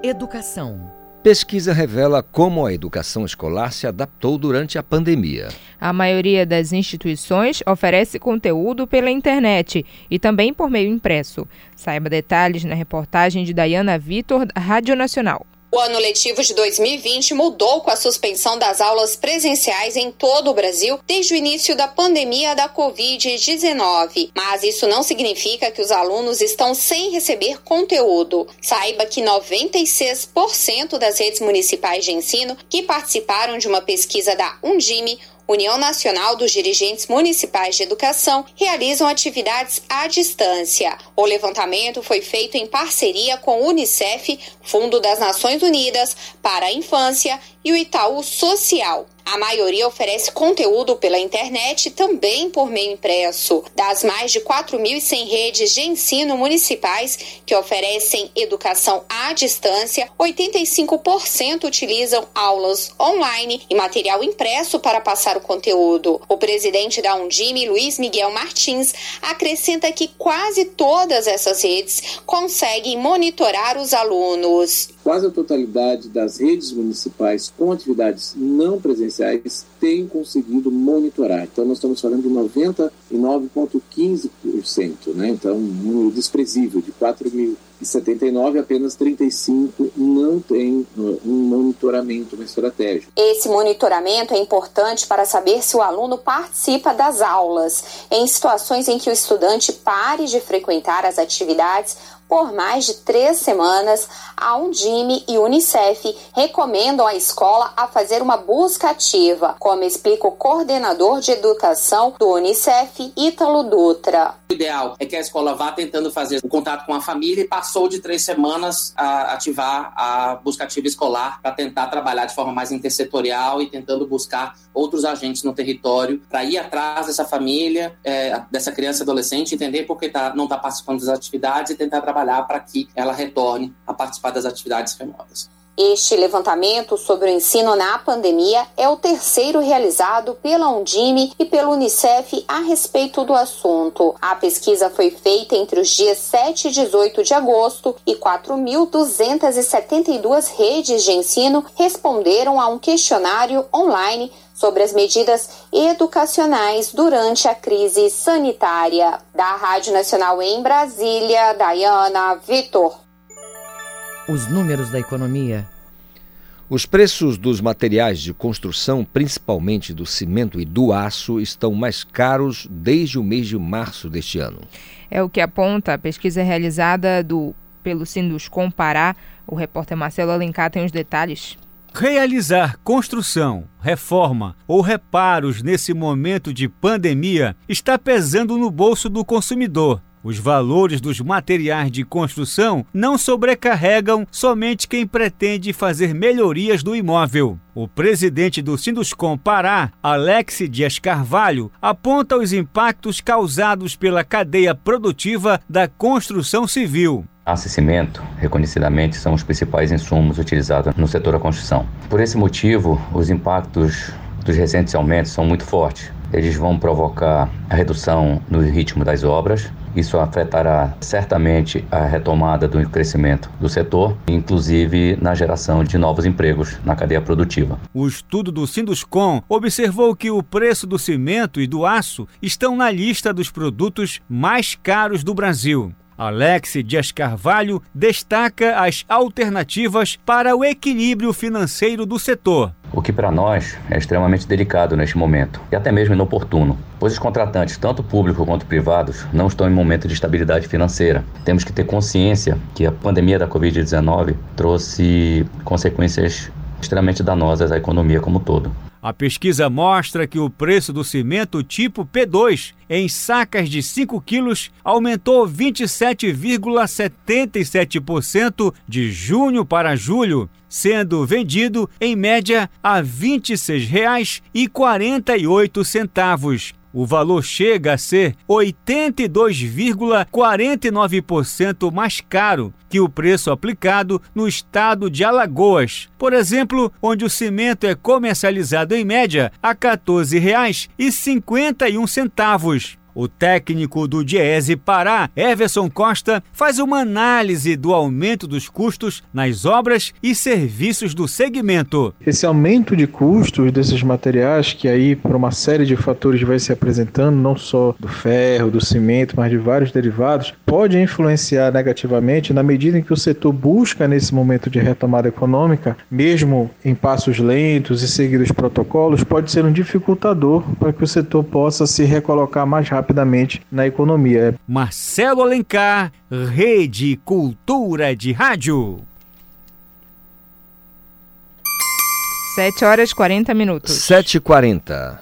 Educação. Pesquisa revela como a educação escolar se adaptou durante a pandemia. A maioria das instituições oferece conteúdo pela internet e também por meio impresso. Saiba detalhes na reportagem de Dayana Vitor, Rádio Nacional. O ano letivo de 2020 mudou com a suspensão das aulas presenciais em todo o Brasil desde o início da pandemia da Covid-19. Mas isso não significa que os alunos estão sem receber conteúdo. Saiba que 96% das redes municipais de ensino que participaram de uma pesquisa da Undime União Nacional dos Dirigentes Municipais de Educação realizam atividades à distância. O levantamento foi feito em parceria com o Unicef, Fundo das Nações Unidas para a Infância e o Itaú Social. A maioria oferece conteúdo pela internet e também por meio impresso. Das mais de 4.100 redes de ensino municipais que oferecem educação à distância, 85% utilizam aulas online e material impresso para passar o conteúdo. O presidente da Undime, Luiz Miguel Martins, acrescenta que quase todas essas redes conseguem monitorar os alunos. Quase a totalidade das redes municipais com atividades não presenciais tem conseguido monitorar. Então, nós estamos falando de 99,15%, né? Então, um número desprezível, de 4.079, apenas 35 não tem uh, um monitoramento, uma estratégia. Esse monitoramento é importante para saber se o aluno participa das aulas. Em situações em que o estudante pare de frequentar as atividades, por mais de três semanas, a Undime e Unicef recomendam à escola a fazer uma busca ativa, como explica o coordenador de educação do Unicef, Ítalo Dutra. O ideal é que a escola vá tentando fazer o contato com a família e passou de três semanas a ativar a busca ativa escolar para tentar trabalhar de forma mais intersetorial e tentando buscar outros agentes no território para ir atrás dessa família, é, dessa criança adolescente, entender por que tá, não está participando das atividades e tentar trabalhar para que ela retorne a participar das atividades remotas. Este levantamento sobre o ensino na pandemia é o terceiro realizado pela Undime e pelo Unicef a respeito do assunto. A pesquisa foi feita entre os dias 7 e 18 de agosto e 4.272 redes de ensino responderam a um questionário online sobre as medidas educacionais durante a crise sanitária. Da Rádio Nacional em Brasília, Dayana Vitor. Os números da economia. Os preços dos materiais de construção, principalmente do cimento e do aço, estão mais caros desde o mês de março deste ano. É o que aponta a pesquisa realizada do, pelo Sinduscom Pará. O repórter Marcelo Alencar tem os detalhes. Realizar construção, reforma ou reparos nesse momento de pandemia está pesando no bolso do consumidor. Os valores dos materiais de construção não sobrecarregam somente quem pretende fazer melhorias do imóvel. O presidente do Sinduscom Pará, Alex Dias Carvalho, aponta os impactos causados pela cadeia produtiva da construção civil. Aço cimento, reconhecidamente, são os principais insumos utilizados no setor da construção. Por esse motivo, os impactos dos recentes aumentos são muito fortes. Eles vão provocar a redução no ritmo das obras, isso afetará certamente a retomada do crescimento do setor, inclusive na geração de novos empregos na cadeia produtiva. O estudo do Sinduscom observou que o preço do cimento e do aço estão na lista dos produtos mais caros do Brasil. Alex Dias Carvalho destaca as alternativas para o equilíbrio financeiro do setor. O que para nós é extremamente delicado neste momento e até mesmo inoportuno, pois os contratantes, tanto públicos quanto privados, não estão em momento de estabilidade financeira. Temos que ter consciência que a pandemia da Covid-19 trouxe consequências extremamente danosas à economia como um todo. A pesquisa mostra que o preço do cimento tipo P2 em sacas de 5 quilos aumentou 27,77% de junho para julho, sendo vendido em média a R$ 26,48 o valor chega a ser 82,49% mais caro que o preço aplicado no estado de Alagoas, por exemplo, onde o cimento é comercializado em média a R$ 14,51. O técnico do Diese Pará, Everson Costa, faz uma análise do aumento dos custos nas obras e serviços do segmento. Esse aumento de custos desses materiais, que aí por uma série de fatores vai se apresentando, não só do ferro, do cimento, mas de vários derivados, pode influenciar negativamente na medida em que o setor busca nesse momento de retomada econômica, mesmo em passos lentos e seguir os protocolos, pode ser um dificultador para que o setor possa se recolocar mais rápido rapidamente na economia. Marcelo Alencar, Rede Cultura de Rádio. 7 horas 40 minutos. 7h40.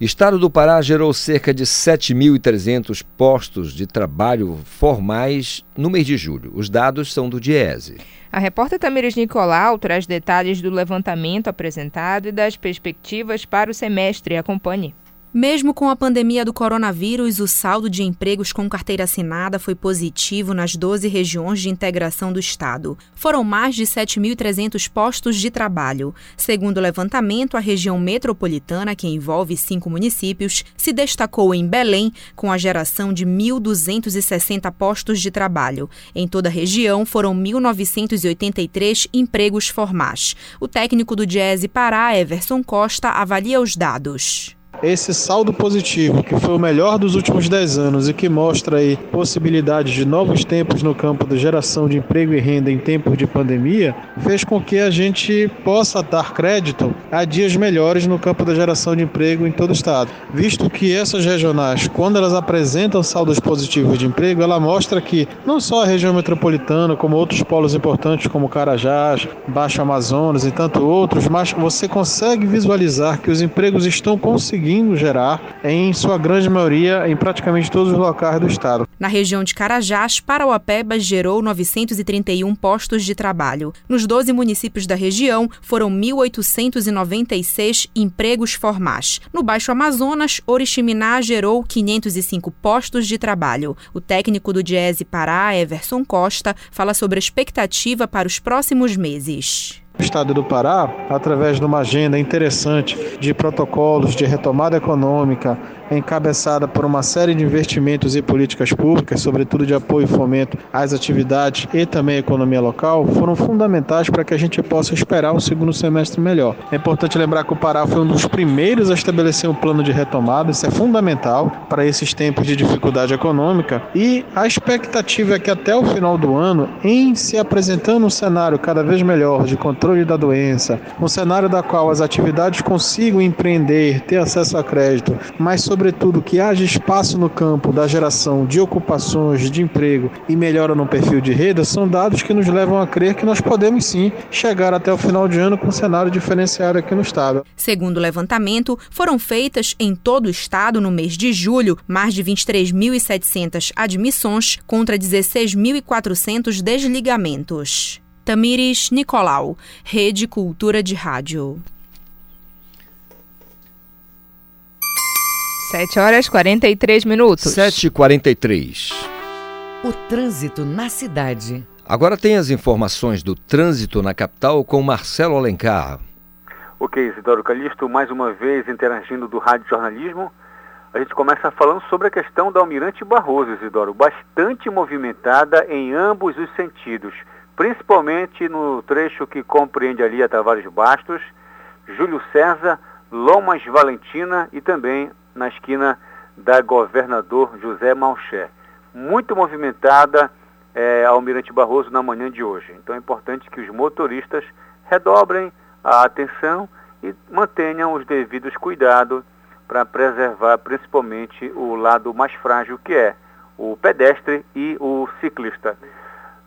Estado do Pará gerou cerca de 7.300 postos de trabalho formais no mês de julho. Os dados são do Diese. A repórter Tamires Nicolau traz detalhes do levantamento apresentado e das perspectivas para o semestre. Acompanhe. Mesmo com a pandemia do coronavírus, o saldo de empregos com carteira assinada foi positivo nas 12 regiões de integração do Estado. Foram mais de 7.300 postos de trabalho. Segundo o levantamento, a região metropolitana, que envolve cinco municípios, se destacou em Belém, com a geração de 1.260 postos de trabalho. Em toda a região, foram 1.983 empregos formais. O técnico do Diese Pará, Everson Costa, avalia os dados. Esse saldo positivo, que foi o melhor dos últimos 10 anos e que mostra aí possibilidades de novos tempos no campo da geração de emprego e renda em tempos de pandemia, fez com que a gente possa dar crédito a dias melhores no campo da geração de emprego em todo o estado. Visto que essas regionais, quando elas apresentam saldos positivos de emprego, ela mostra que não só a região metropolitana, como outros polos importantes como Carajás, Baixo Amazonas e tanto outros, mas você consegue visualizar que os empregos estão conseguindo conseguindo gerar, em sua grande maioria, em praticamente todos os locais do estado. Na região de Carajás, Parauapebas gerou 931 postos de trabalho. Nos 12 municípios da região, foram 1.896 empregos formais. No Baixo Amazonas, Oriximiná gerou 505 postos de trabalho. O técnico do Diese Pará, Everson Costa, fala sobre a expectativa para os próximos meses. Estado do Pará, através de uma agenda interessante de protocolos de retomada econômica, encabeçada por uma série de investimentos e políticas públicas, sobretudo de apoio e fomento às atividades e também à economia local, foram fundamentais para que a gente possa esperar um segundo semestre melhor. É importante lembrar que o Pará foi um dos primeiros a estabelecer um plano de retomada, isso é fundamental para esses tempos de dificuldade econômica, e a expectativa é que até o final do ano, em se apresentando um cenário cada vez melhor de controle da doença, um cenário da qual as atividades consigam empreender, ter acesso a crédito, mas sobre sobretudo, que haja espaço no campo da geração de ocupações, de emprego e melhora no perfil de renda, são dados que nos levam a crer que nós podemos sim chegar até o final de ano com um cenário diferenciado aqui no estado. Segundo o levantamento, foram feitas em todo o estado no mês de julho mais de 23.700 admissões contra 16.400 desligamentos. Tamires Nicolau, Rede Cultura de Rádio. 7 horas 43 minutos. 7h43. O trânsito na cidade. Agora tem as informações do trânsito na capital com Marcelo Alencar. Ok, Isidoro Calixto, mais uma vez interagindo do Rádio Jornalismo. A gente começa falando sobre a questão da Almirante Barroso, Isidoro, bastante movimentada em ambos os sentidos, principalmente no trecho que compreende ali a Tavares Bastos, Júlio César, Lomas Valentina e também na esquina da Governador José Malcher. muito movimentada é, Almirante Barroso na manhã de hoje. Então é importante que os motoristas redobrem a atenção e mantenham os devidos cuidados para preservar principalmente o lado mais frágil que é o pedestre e o ciclista.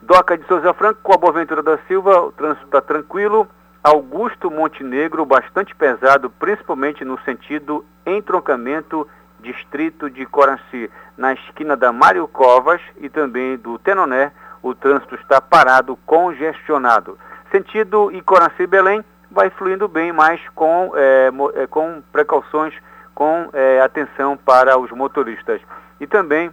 Doca de Souza Franco com a Boaventura da Silva, o trânsito está tranquilo. Augusto Montenegro, bastante pesado, principalmente no sentido entroncamento distrito de Coraci, na esquina da Mário Covas e também do Tenoné, o trânsito está parado, congestionado. Sentido Icoraci Belém vai fluindo bem, mas com, é, com precauções, com é, atenção para os motoristas. E também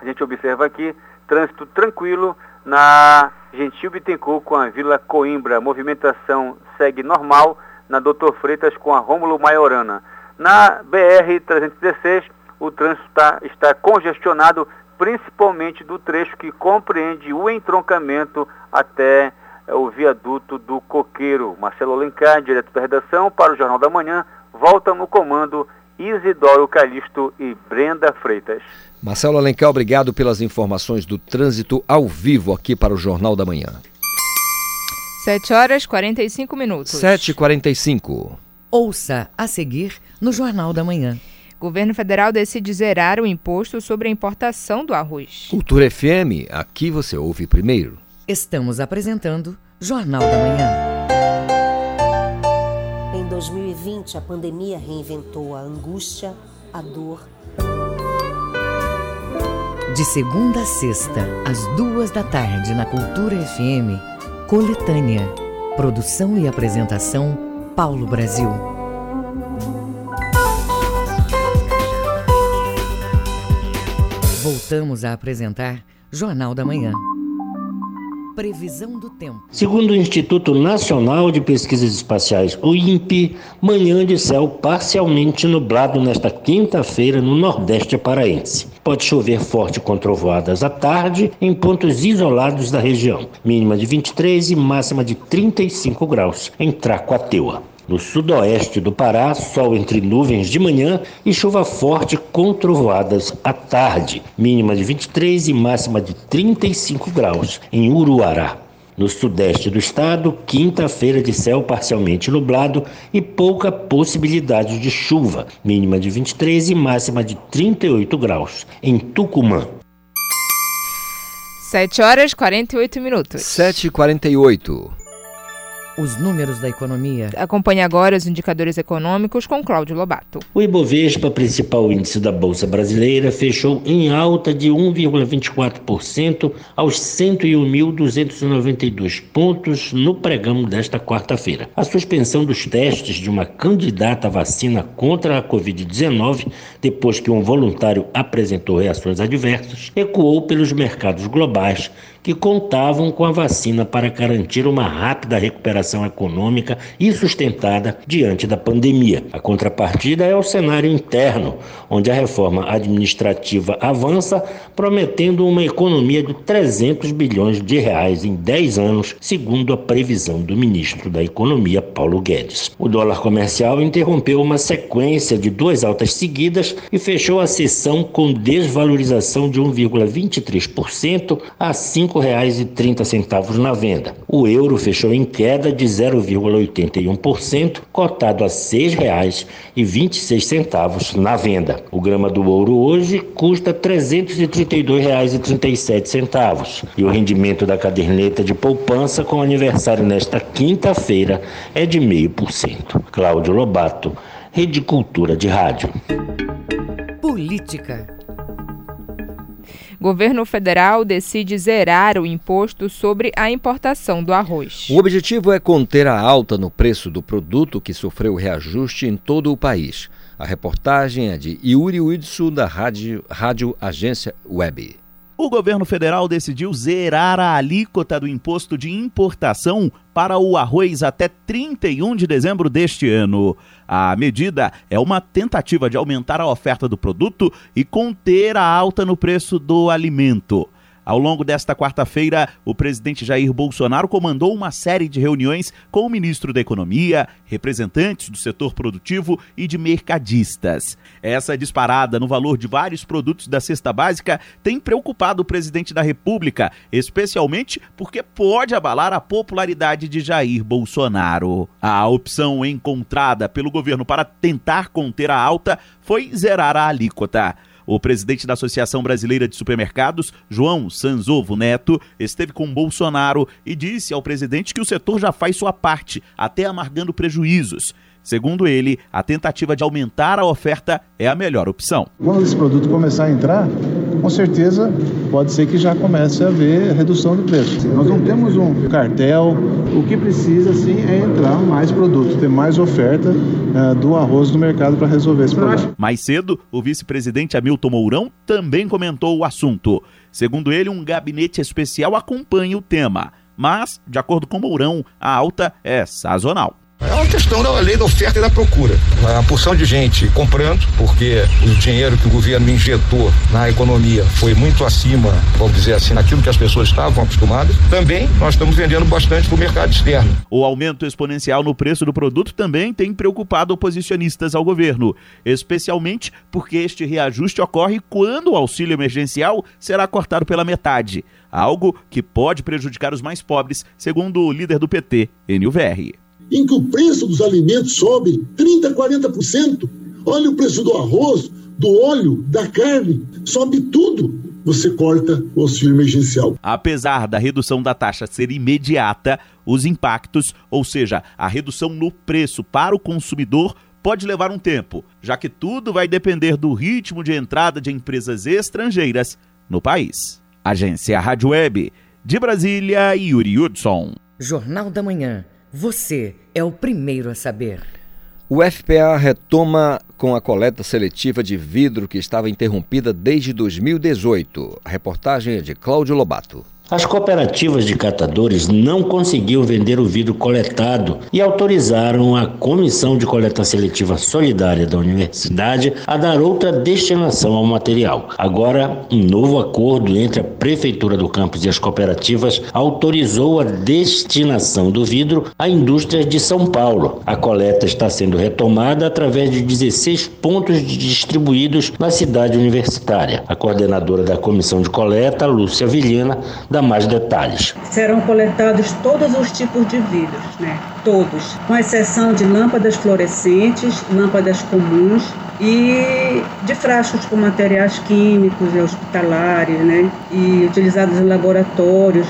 a gente observa aqui trânsito tranquilo na Gentil Bittencourt com a Vila Coimbra. movimentação segue normal na Doutor Freitas com a Rômulo Maiorana. Na BR-316, o trânsito tá, está congestionado, principalmente do trecho que compreende o entroncamento até é, o viaduto do Coqueiro. Marcelo Alencar, direto da redação, para o Jornal da Manhã, volta no comando Isidoro Calixto e Brenda Freitas. Marcelo Alencar, obrigado pelas informações do trânsito ao vivo aqui para o Jornal da Manhã. 7 horas 45 minutos. 7h45. Ouça a seguir no Jornal da Manhã. Governo federal decide zerar o imposto sobre a importação do arroz. Cultura FM, aqui você ouve primeiro. Estamos apresentando Jornal da Manhã. Em 2020, a pandemia reinventou a angústia, a dor. De segunda a sexta, às duas da tarde, na Cultura FM, Coletânea. Produção e apresentação Paulo Brasil. Voltamos a apresentar Jornal da Manhã. Previsão do tempo. Segundo o Instituto Nacional de Pesquisas Espaciais, o INPE, manhã de céu parcialmente nublado nesta quinta-feira no Nordeste paraense. Pode chover forte com trovoadas à tarde em pontos isolados da região. Mínima de 23 e máxima de 35 graus em Tracoateua. No sudoeste do Pará, sol entre nuvens de manhã e chuva forte com trovoadas à tarde. Mínima de 23 e máxima de 35 graus em Uruará. No sudeste do estado, quinta-feira de céu parcialmente nublado e pouca possibilidade de chuva. Mínima de 23 e máxima de 38 graus em Tucumã. 7 horas 48 minutos. 7h48. Os números da economia. Acompanhe agora os indicadores econômicos com Cláudio Lobato. O Ibovespa, principal índice da Bolsa Brasileira, fechou em alta de 1,24% aos 101.292 pontos no pregão desta quarta-feira. A suspensão dos testes de uma candidata à vacina contra a Covid-19, depois que um voluntário apresentou reações adversas, ecoou pelos mercados globais que contavam com a vacina para garantir uma rápida recuperação econômica e sustentada diante da pandemia. A contrapartida é o cenário interno, onde a reforma administrativa avança, prometendo uma economia de 300 bilhões de reais em 10 anos, segundo a previsão do ministro da Economia, Paulo Guedes. O dólar comercial interrompeu uma sequência de duas altas seguidas e fechou a sessão com desvalorização de 1,23% a 5 R$ 5,30 na venda. O euro fechou em queda de 0,81%, cotado a R$ 6,26 na venda. O grama do ouro hoje custa R$ 332,37 e o rendimento da caderneta de poupança com aniversário nesta quinta-feira é de 0,5%. Cláudio Lobato, Rede Cultura de Rádio. Política. Governo federal decide zerar o imposto sobre a importação do arroz. O objetivo é conter a alta no preço do produto que sofreu reajuste em todo o país. A reportagem é de Yuri Widsu, da Rádio, Rádio Agência Web. O governo federal decidiu zerar a alíquota do imposto de importação para o arroz até 31 de dezembro deste ano. A medida é uma tentativa de aumentar a oferta do produto e conter a alta no preço do alimento. Ao longo desta quarta-feira, o presidente Jair Bolsonaro comandou uma série de reuniões com o ministro da Economia, representantes do setor produtivo e de mercadistas. Essa disparada no valor de vários produtos da cesta básica tem preocupado o presidente da República, especialmente porque pode abalar a popularidade de Jair Bolsonaro. A opção encontrada pelo governo para tentar conter a alta foi zerar a alíquota. O presidente da Associação Brasileira de Supermercados, João Sanzovo Neto, esteve com Bolsonaro e disse ao presidente que o setor já faz sua parte, até amargando prejuízos. Segundo ele, a tentativa de aumentar a oferta é a melhor opção. Quando esse produto começar a entrar, com certeza pode ser que já comece a haver redução de preço. Nós não temos um cartel, o que precisa sim é entrar mais produto, ter mais oferta uh, do arroz no mercado para resolver esse problema. Mais cedo, o vice-presidente Hamilton Mourão também comentou o assunto. Segundo ele, um gabinete especial acompanha o tema. Mas, de acordo com Mourão, a alta é sazonal. É uma questão da lei da oferta e da procura. Uma porção de gente comprando, porque o dinheiro que o governo injetou na economia foi muito acima, vamos dizer assim, naquilo que as pessoas estavam acostumadas. Também nós estamos vendendo bastante para o mercado externo. O aumento exponencial no preço do produto também tem preocupado oposicionistas ao governo, especialmente porque este reajuste ocorre quando o auxílio emergencial será cortado pela metade, algo que pode prejudicar os mais pobres, segundo o líder do PT, Enio Verri em que o preço dos alimentos sobe 30%, 40%. Olha o preço do arroz, do óleo, da carne, sobe tudo. Você corta o auxílio emergencial. Apesar da redução da taxa ser imediata, os impactos, ou seja, a redução no preço para o consumidor, pode levar um tempo, já que tudo vai depender do ritmo de entrada de empresas estrangeiras no país. Agência Rádio Web, de Brasília, Yuri Hudson. Jornal da Manhã. Você é o primeiro a saber. O FPA retoma com a coleta seletiva de vidro que estava interrompida desde 2018. A reportagem é de Cláudio Lobato. As cooperativas de catadores não conseguiam vender o vidro coletado e autorizaram a Comissão de Coleta Seletiva Solidária da Universidade a dar outra destinação ao material. Agora, um novo acordo entre a Prefeitura do campus e as cooperativas autorizou a destinação do vidro à indústria de São Paulo. A coleta está sendo retomada através de 16 pontos distribuídos na cidade universitária. A coordenadora da Comissão de Coleta, Lúcia Vilhena, dá mais detalhes. Serão coletados todos os tipos de vidros, né? Todos, com exceção de lâmpadas fluorescentes, lâmpadas comuns e de frascos com materiais químicos e hospitalares, né? E utilizados em laboratórios,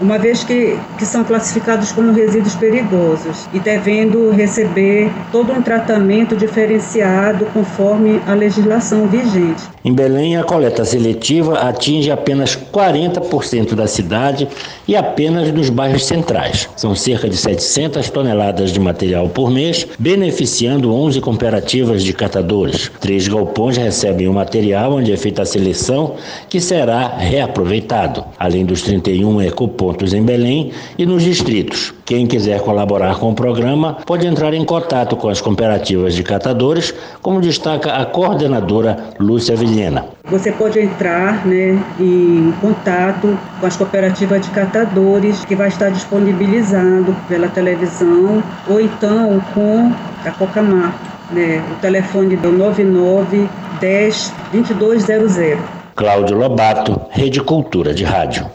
uma vez que, que são classificados como resíduos perigosos e devendo receber todo um tratamento diferenciado conforme a legislação vigente. Em Belém, a coleta seletiva atinge apenas 40% da cidade e apenas nos bairros centrais. São cerca de 700 toneladas de material por mês, beneficiando 11 cooperativas de catadores. Três galpões recebem o material onde é feita a seleção, que será reaproveitado, além dos 31 ecopões em Belém e nos distritos. Quem quiser colaborar com o programa pode entrar em contato com as cooperativas de catadores, como destaca a coordenadora Lúcia Vilhena. Você pode entrar né, em contato com as cooperativas de catadores, que vai estar disponibilizado pela televisão, ou então com a Cocamar. Né, o telefone do 99 10 2200. Cláudio Lobato, Rede Cultura de Rádio.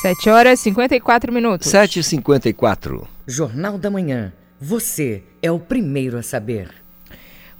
7 horas e 54 minutos. 7 e 54 Jornal da Manhã. Você é o primeiro a saber.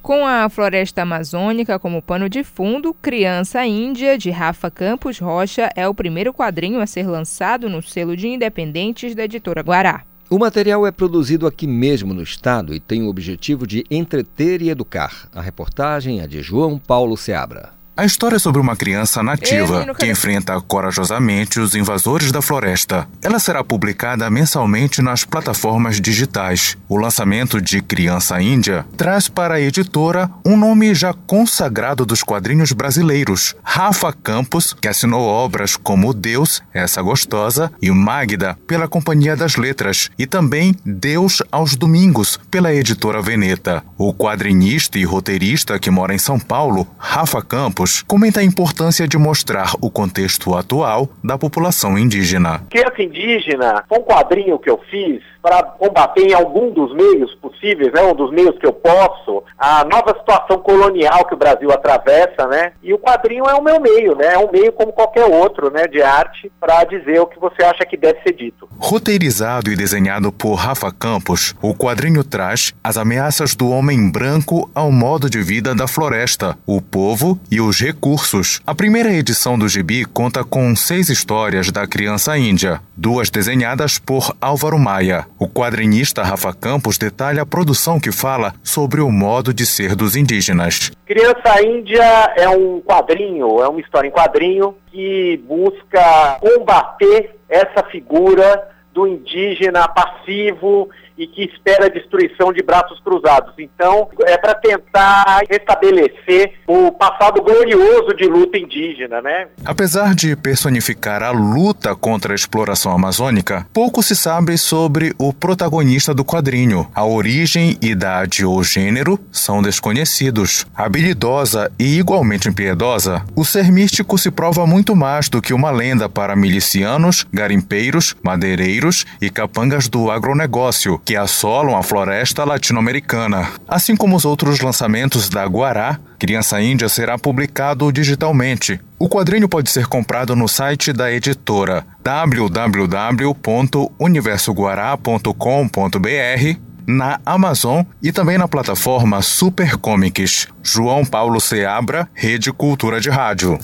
Com a floresta amazônica como pano de fundo, Criança Índia, de Rafa Campos Rocha, é o primeiro quadrinho a ser lançado no selo de independentes da editora Guará. O material é produzido aqui mesmo no estado e tem o objetivo de entreter e educar. A reportagem é de João Paulo Seabra. A história é sobre uma criança nativa que enfrenta corajosamente os invasores da floresta. Ela será publicada mensalmente nas plataformas digitais. O lançamento de Criança Índia traz para a editora um nome já consagrado dos quadrinhos brasileiros, Rafa Campos, que assinou obras como Deus, Essa Gostosa e Magda pela Companhia das Letras e também Deus aos Domingos pela editora Veneta. O quadrinista e roteirista que mora em São Paulo, Rafa Campos, Campos comenta a importância de mostrar o contexto atual da população indígena. Criança Indígena foi um quadrinho que eu fiz para combater em algum dos meios possíveis, né, um dos meios que eu posso, a nova situação colonial que o Brasil atravessa, né? E o quadrinho é o meu meio, né? É um meio como qualquer outro, né, de arte para dizer o que você acha que deve ser dito. Roteirizado e desenhado por Rafa Campos, o quadrinho traz as ameaças do homem branco ao modo de vida da floresta, o povo e os recursos. A primeira edição do gibi conta com seis histórias da criança índia, duas desenhadas por Álvaro Maia. O quadrinista Rafa Campos detalha a produção que fala sobre o modo de ser dos indígenas. Criança Índia é um quadrinho, é uma história em quadrinho que busca combater essa figura do indígena passivo e que espera a destruição de braços cruzados. Então, é para tentar restabelecer o passado glorioso de luta indígena, né? Apesar de personificar a luta contra a exploração amazônica, pouco se sabe sobre o protagonista do quadrinho. A origem, idade ou gênero são desconhecidos. Habilidosa e igualmente impiedosa, o ser místico se prova muito mais do que uma lenda para milicianos, garimpeiros, madeireiros e capangas do agronegócio, que assolam a floresta latino-americana. Assim como os outros lançamentos da Guará, Criança Índia será publicado digitalmente. O quadrinho pode ser comprado no site da editora www.universoguará.com.br na Amazon e também na plataforma Super Comics. João Paulo Seabra, Rede Cultura de Rádio.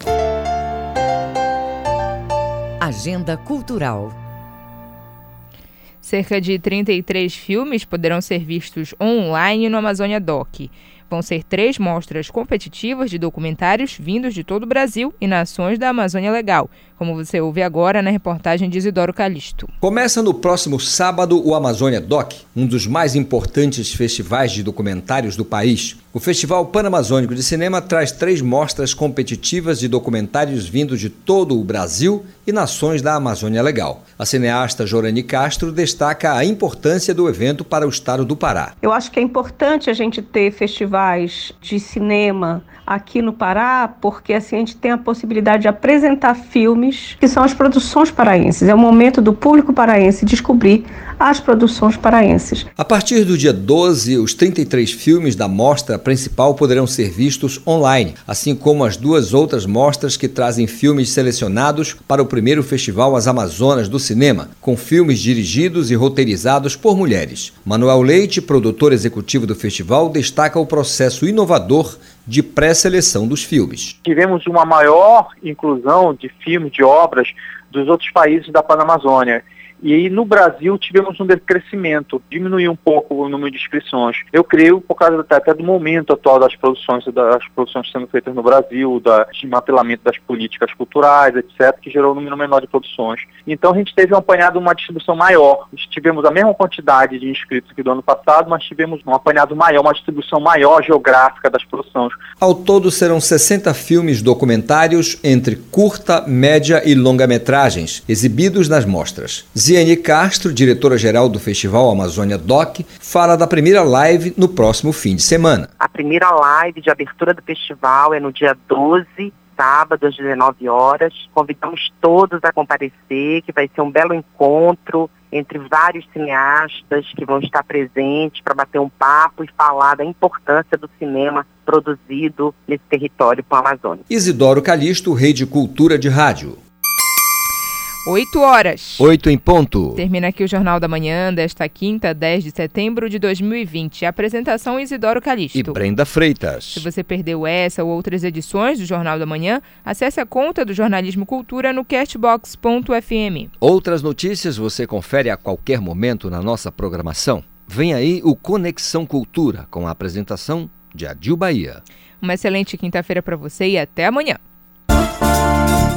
Agenda Cultural. Cerca de 33 filmes poderão ser vistos online no Amazônia Doc. Vão ser três mostras competitivas de documentários vindos de todo o Brasil e nações da Amazônia Legal, como você ouve agora na reportagem de Isidoro Calixto. Começa no próximo sábado o Amazônia Doc, um dos mais importantes festivais de documentários do país. O Festival Panamazônico de Cinema traz três mostras competitivas de documentários vindos de todo o Brasil e nações da Amazônia Legal. A cineasta Jorani Castro destaca a importância do evento para o estado do Pará. Eu acho que é importante a gente ter festivais de cinema aqui no Pará, porque assim a gente tem a possibilidade de apresentar filmes que são as produções paraenses. É o momento do público paraense descobrir as produções paraenses. A partir do dia 12, os 33 filmes da mostra principal poderão ser vistos online, assim como as duas outras mostras que trazem filmes selecionados para o primeiro Festival As Amazonas do Cinema, com filmes dirigidos e roteirizados por mulheres. Manuel Leite, produtor executivo do festival, destaca o processo inovador de pré-seleção dos filmes. Tivemos uma maior inclusão de filmes, de obras dos outros países da Panamazônia. E aí no Brasil tivemos um decrescimento, diminuiu um pouco o número de inscrições. Eu creio por causa até do momento atual das produções, das produções sendo feitas no Brasil, da, de mapeamento das políticas culturais, etc., que gerou um número menor de produções. Então a gente teve um apanhado uma distribuição maior. Tivemos a mesma quantidade de inscritos que do ano passado, mas tivemos um apanhado maior, uma distribuição maior geográfica das produções. Ao todo serão 60 filmes documentários entre curta, média e longa-metragens, exibidos nas mostras. Ziane Castro, diretora-geral do Festival Amazônia Doc, fala da primeira live no próximo fim de semana. A primeira live de abertura do festival é no dia 12 sábado às 19 horas. Convidamos todos a comparecer, que vai ser um belo encontro entre vários cineastas que vão estar presentes para bater um papo e falar da importância do cinema produzido nesse território com a Amazônia. Isidoro Calixto, Rede Cultura de Rádio. 8 horas. 8 em ponto. Termina aqui o Jornal da Manhã desta quinta, 10 de setembro de 2020. A apresentação Isidoro Calixto. E Brenda Freitas. Se você perdeu essa ou outras edições do Jornal da Manhã, acesse a conta do Jornalismo Cultura no castbox.fm. Outras notícias você confere a qualquer momento na nossa programação. Vem aí o Conexão Cultura, com a apresentação de Adil Bahia. Uma excelente quinta-feira para você e até amanhã.